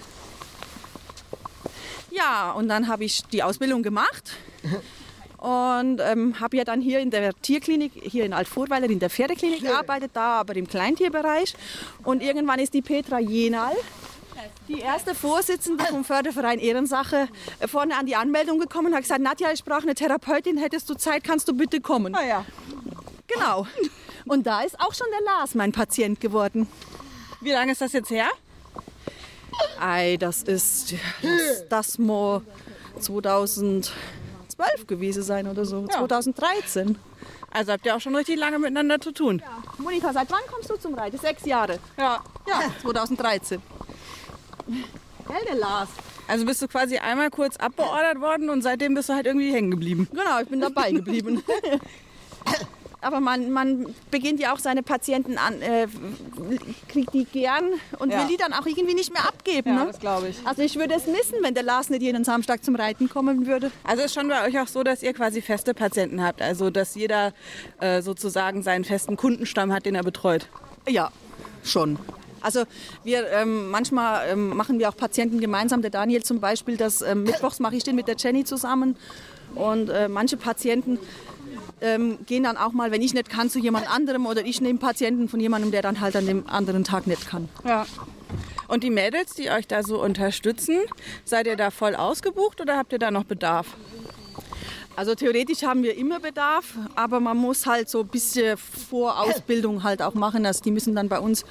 Speaker 3: ja, und dann habe ich die Ausbildung gemacht und ähm, habe ja dann hier in der Tierklinik, hier in Altvorweiler in der Pferdeklinik gearbeitet, da aber im Kleintierbereich. Und irgendwann ist die Petra Jenal, die erste Vorsitzende vom Förderverein Ehrensache, vorne an die Anmeldung gekommen und hat gesagt, Nadja, ich brauche eine Therapeutin, hättest du Zeit, kannst du bitte kommen.
Speaker 4: Ah ja.
Speaker 3: Genau. Und da ist auch schon der Lars mein Patient geworden.
Speaker 4: Wie lange ist das jetzt her?
Speaker 3: Ei, das ist das, das muss 2012 gewesen sein oder so. 2013.
Speaker 4: Also habt ihr auch schon richtig lange miteinander zu tun.
Speaker 3: Monika, seit wann kommst du zum Reiten? Sechs Jahre.
Speaker 4: Ja.
Speaker 3: Ja, 2013. Gell, der Lars?
Speaker 4: Also bist du quasi einmal kurz abbeordert worden und seitdem bist du halt irgendwie hängen geblieben.
Speaker 3: Genau, ich bin dabei geblieben. Aber man, man beginnt ja auch seine Patienten an, äh, kriegt die gern und
Speaker 4: Ja.
Speaker 3: will die dann auch irgendwie nicht mehr abgeben.
Speaker 4: Ja,
Speaker 3: ne?
Speaker 4: das glaube ich.
Speaker 3: Also ich würde es missen, wenn der Lars nicht jeden Samstag zum Reiten kommen würde.
Speaker 4: Also ist schon bei euch auch so, dass ihr quasi feste Patienten habt. Also dass jeder äh, sozusagen seinen festen Kundenstamm hat, den er betreut.
Speaker 3: Ja, schon. Also wir ähm, manchmal ähm, machen wir auch Patienten gemeinsam. Der Daniel zum Beispiel, das ähm, Mittwochs mache ich den mit der Jenny zusammen. Und äh, manche Patienten ähm, gehen dann auch mal, wenn ich nicht kann, zu jemand anderem oder ich nehme Patienten von jemandem, der dann halt an dem anderen Tag nicht kann.
Speaker 4: Ja. Und die Mädels, die euch da so unterstützen, seid ihr da voll ausgebucht oder habt ihr da noch Bedarf?
Speaker 3: Also theoretisch haben wir immer Bedarf, aber man muss halt so ein bisschen Vorausbildung halt auch machen. Also die müssen dann bei uns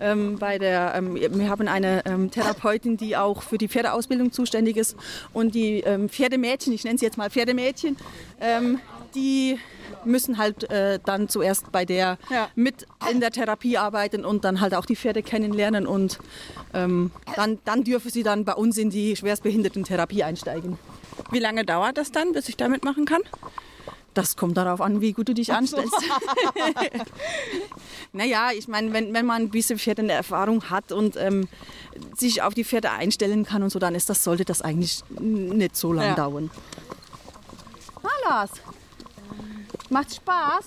Speaker 3: ähm, bei der, ähm, wir haben eine ähm, Therapeutin, die auch für die Pferdeausbildung zuständig ist und die ähm, Pferdemädchen, ich nenne sie jetzt mal Pferdemädchen, ähm, die müssen halt äh, dann zuerst bei der
Speaker 4: Ja.
Speaker 3: mit in der Therapie arbeiten und dann halt auch die Pferde kennenlernen und ähm, dann, dann dürfen sie dann bei uns in die schwerstbehinderten Therapie einsteigen.
Speaker 4: Wie lange dauert das dann, bis ich da mitmachen kann?
Speaker 3: Das kommt darauf an, wie gut du dich anstellst. naja, ich meine, wenn, wenn man ein bisschen Pferde in der Erfahrung hat und ähm, sich auf die Pferde einstellen kann und so, dann ist das, sollte das eigentlich nicht so lange
Speaker 4: Ja.
Speaker 3: dauern. Na Lars, macht Spaß?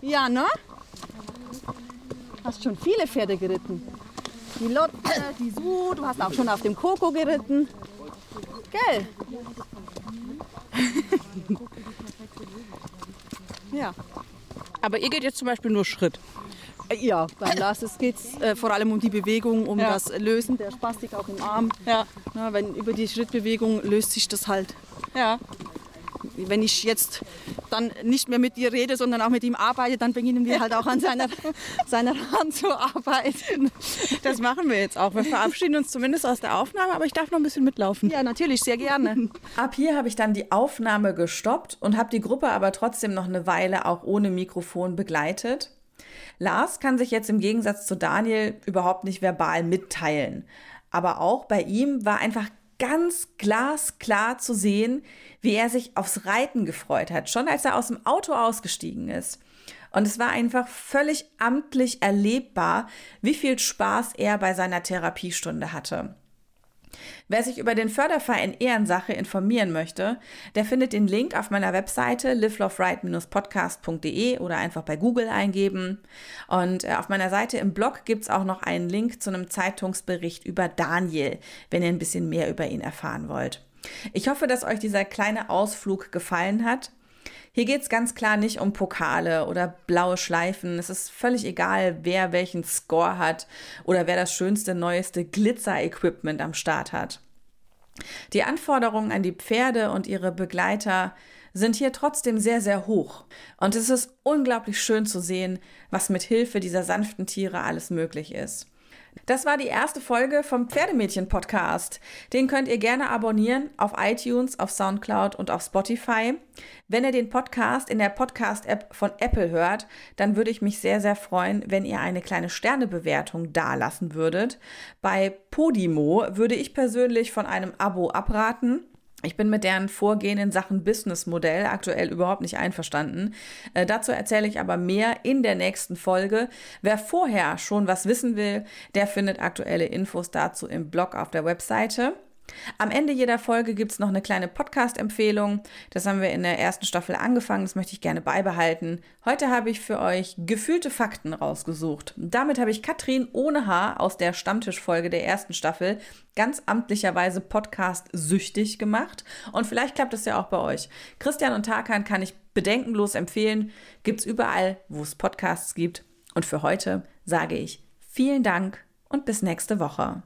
Speaker 3: Ja, ne? Hast schon viele Pferde geritten. Die Lotte, die Su, du hast auch schon auf dem Koko geritten. Gell? ja.
Speaker 4: Aber ihr geht jetzt zum Beispiel nur Schritt.
Speaker 3: Äh, Ja, beim Lars geht es äh, vor allem um die Bewegung, um
Speaker 4: Ja.
Speaker 3: das Lösen der Spastik auch im Arm.
Speaker 4: Ja.
Speaker 3: Na, wenn über die Schrittbewegung löst sich das halt.
Speaker 4: Ja.
Speaker 3: Wenn ich jetzt dann nicht mehr mit dir rede, sondern auch mit ihm arbeite, dann beginnen wir halt auch an seiner, seiner Hand zu arbeiten.
Speaker 4: Das machen wir jetzt auch. Wir verabschieden uns zumindest aus der Aufnahme, aber ich darf noch ein bisschen mitlaufen.
Speaker 3: Ja, natürlich, sehr gerne.
Speaker 1: Ab hier habe ich dann die Aufnahme gestoppt und habe die Gruppe aber trotzdem noch eine Weile auch ohne Mikrofon begleitet. Lars kann sich jetzt im Gegensatz zu Daniel überhaupt nicht verbal mitteilen. Aber auch bei ihm war einfach ganz glasklar zu sehen, wie er sich aufs Reiten gefreut hat, schon als er aus dem Auto ausgestiegen ist. Und es war einfach völlig amtlich erlebbar, wie viel Spaß er bei seiner Therapiestunde hatte. Wer sich über den Förderverein Ehrensache informieren möchte, der findet den Link auf meiner Webseite liveloveright-podcast.de oder einfach bei Google eingeben. Und äh, auf meiner Seite im Blog gibt es auch noch einen Link zu einem Zeitungsbericht über Daniel, wenn ihr ein bisschen mehr über ihn erfahren wollt. Ich hoffe, dass euch dieser kleine Ausflug gefallen hat. Hier geht es ganz klar nicht um Pokale oder blaue Schleifen. Es ist völlig egal, wer welchen Score hat oder wer das schönste, neueste Glitzer-Equipment am Start hat. Die Anforderungen an die Pferde und ihre Begleiter sind hier trotzdem sehr, sehr hoch. Und es ist unglaublich schön zu sehen, was mit Hilfe dieser sanften Tiere alles möglich ist. Das war die erste Folge vom Pferdemädchen-Podcast. Den könnt ihr gerne abonnieren auf iTunes, auf Soundcloud und auf Spotify. Wenn ihr den Podcast in der Podcast-App von Apple hört, dann würde ich mich sehr, sehr freuen, wenn ihr eine kleine Sternebewertung dalassen würdet. Bei Podimo würde ich persönlich von einem Abo abraten. Ich bin mit deren Vorgehen in Sachen Businessmodell aktuell überhaupt nicht einverstanden. Äh, dazu erzähle ich aber mehr in der nächsten Folge. Wer vorher schon was wissen will, der findet aktuelle Infos dazu im Blog auf der Webseite. Am Ende jeder Folge gibt es noch eine kleine Podcast-Empfehlung. Das haben wir in der ersten Staffel angefangen, das möchte ich gerne beibehalten. Heute habe ich für euch gefühlte Fakten rausgesucht. Damit habe ich Katrin ohne Haar aus der Stammtischfolge der ersten Staffel ganz amtlicherweise Podcast süchtig gemacht. Und vielleicht klappt es ja auch bei euch. Christian und Tarkan kann ich bedenkenlos empfehlen. Gibt es überall, wo es Podcasts gibt. Und für heute sage ich vielen Dank und bis nächste Woche.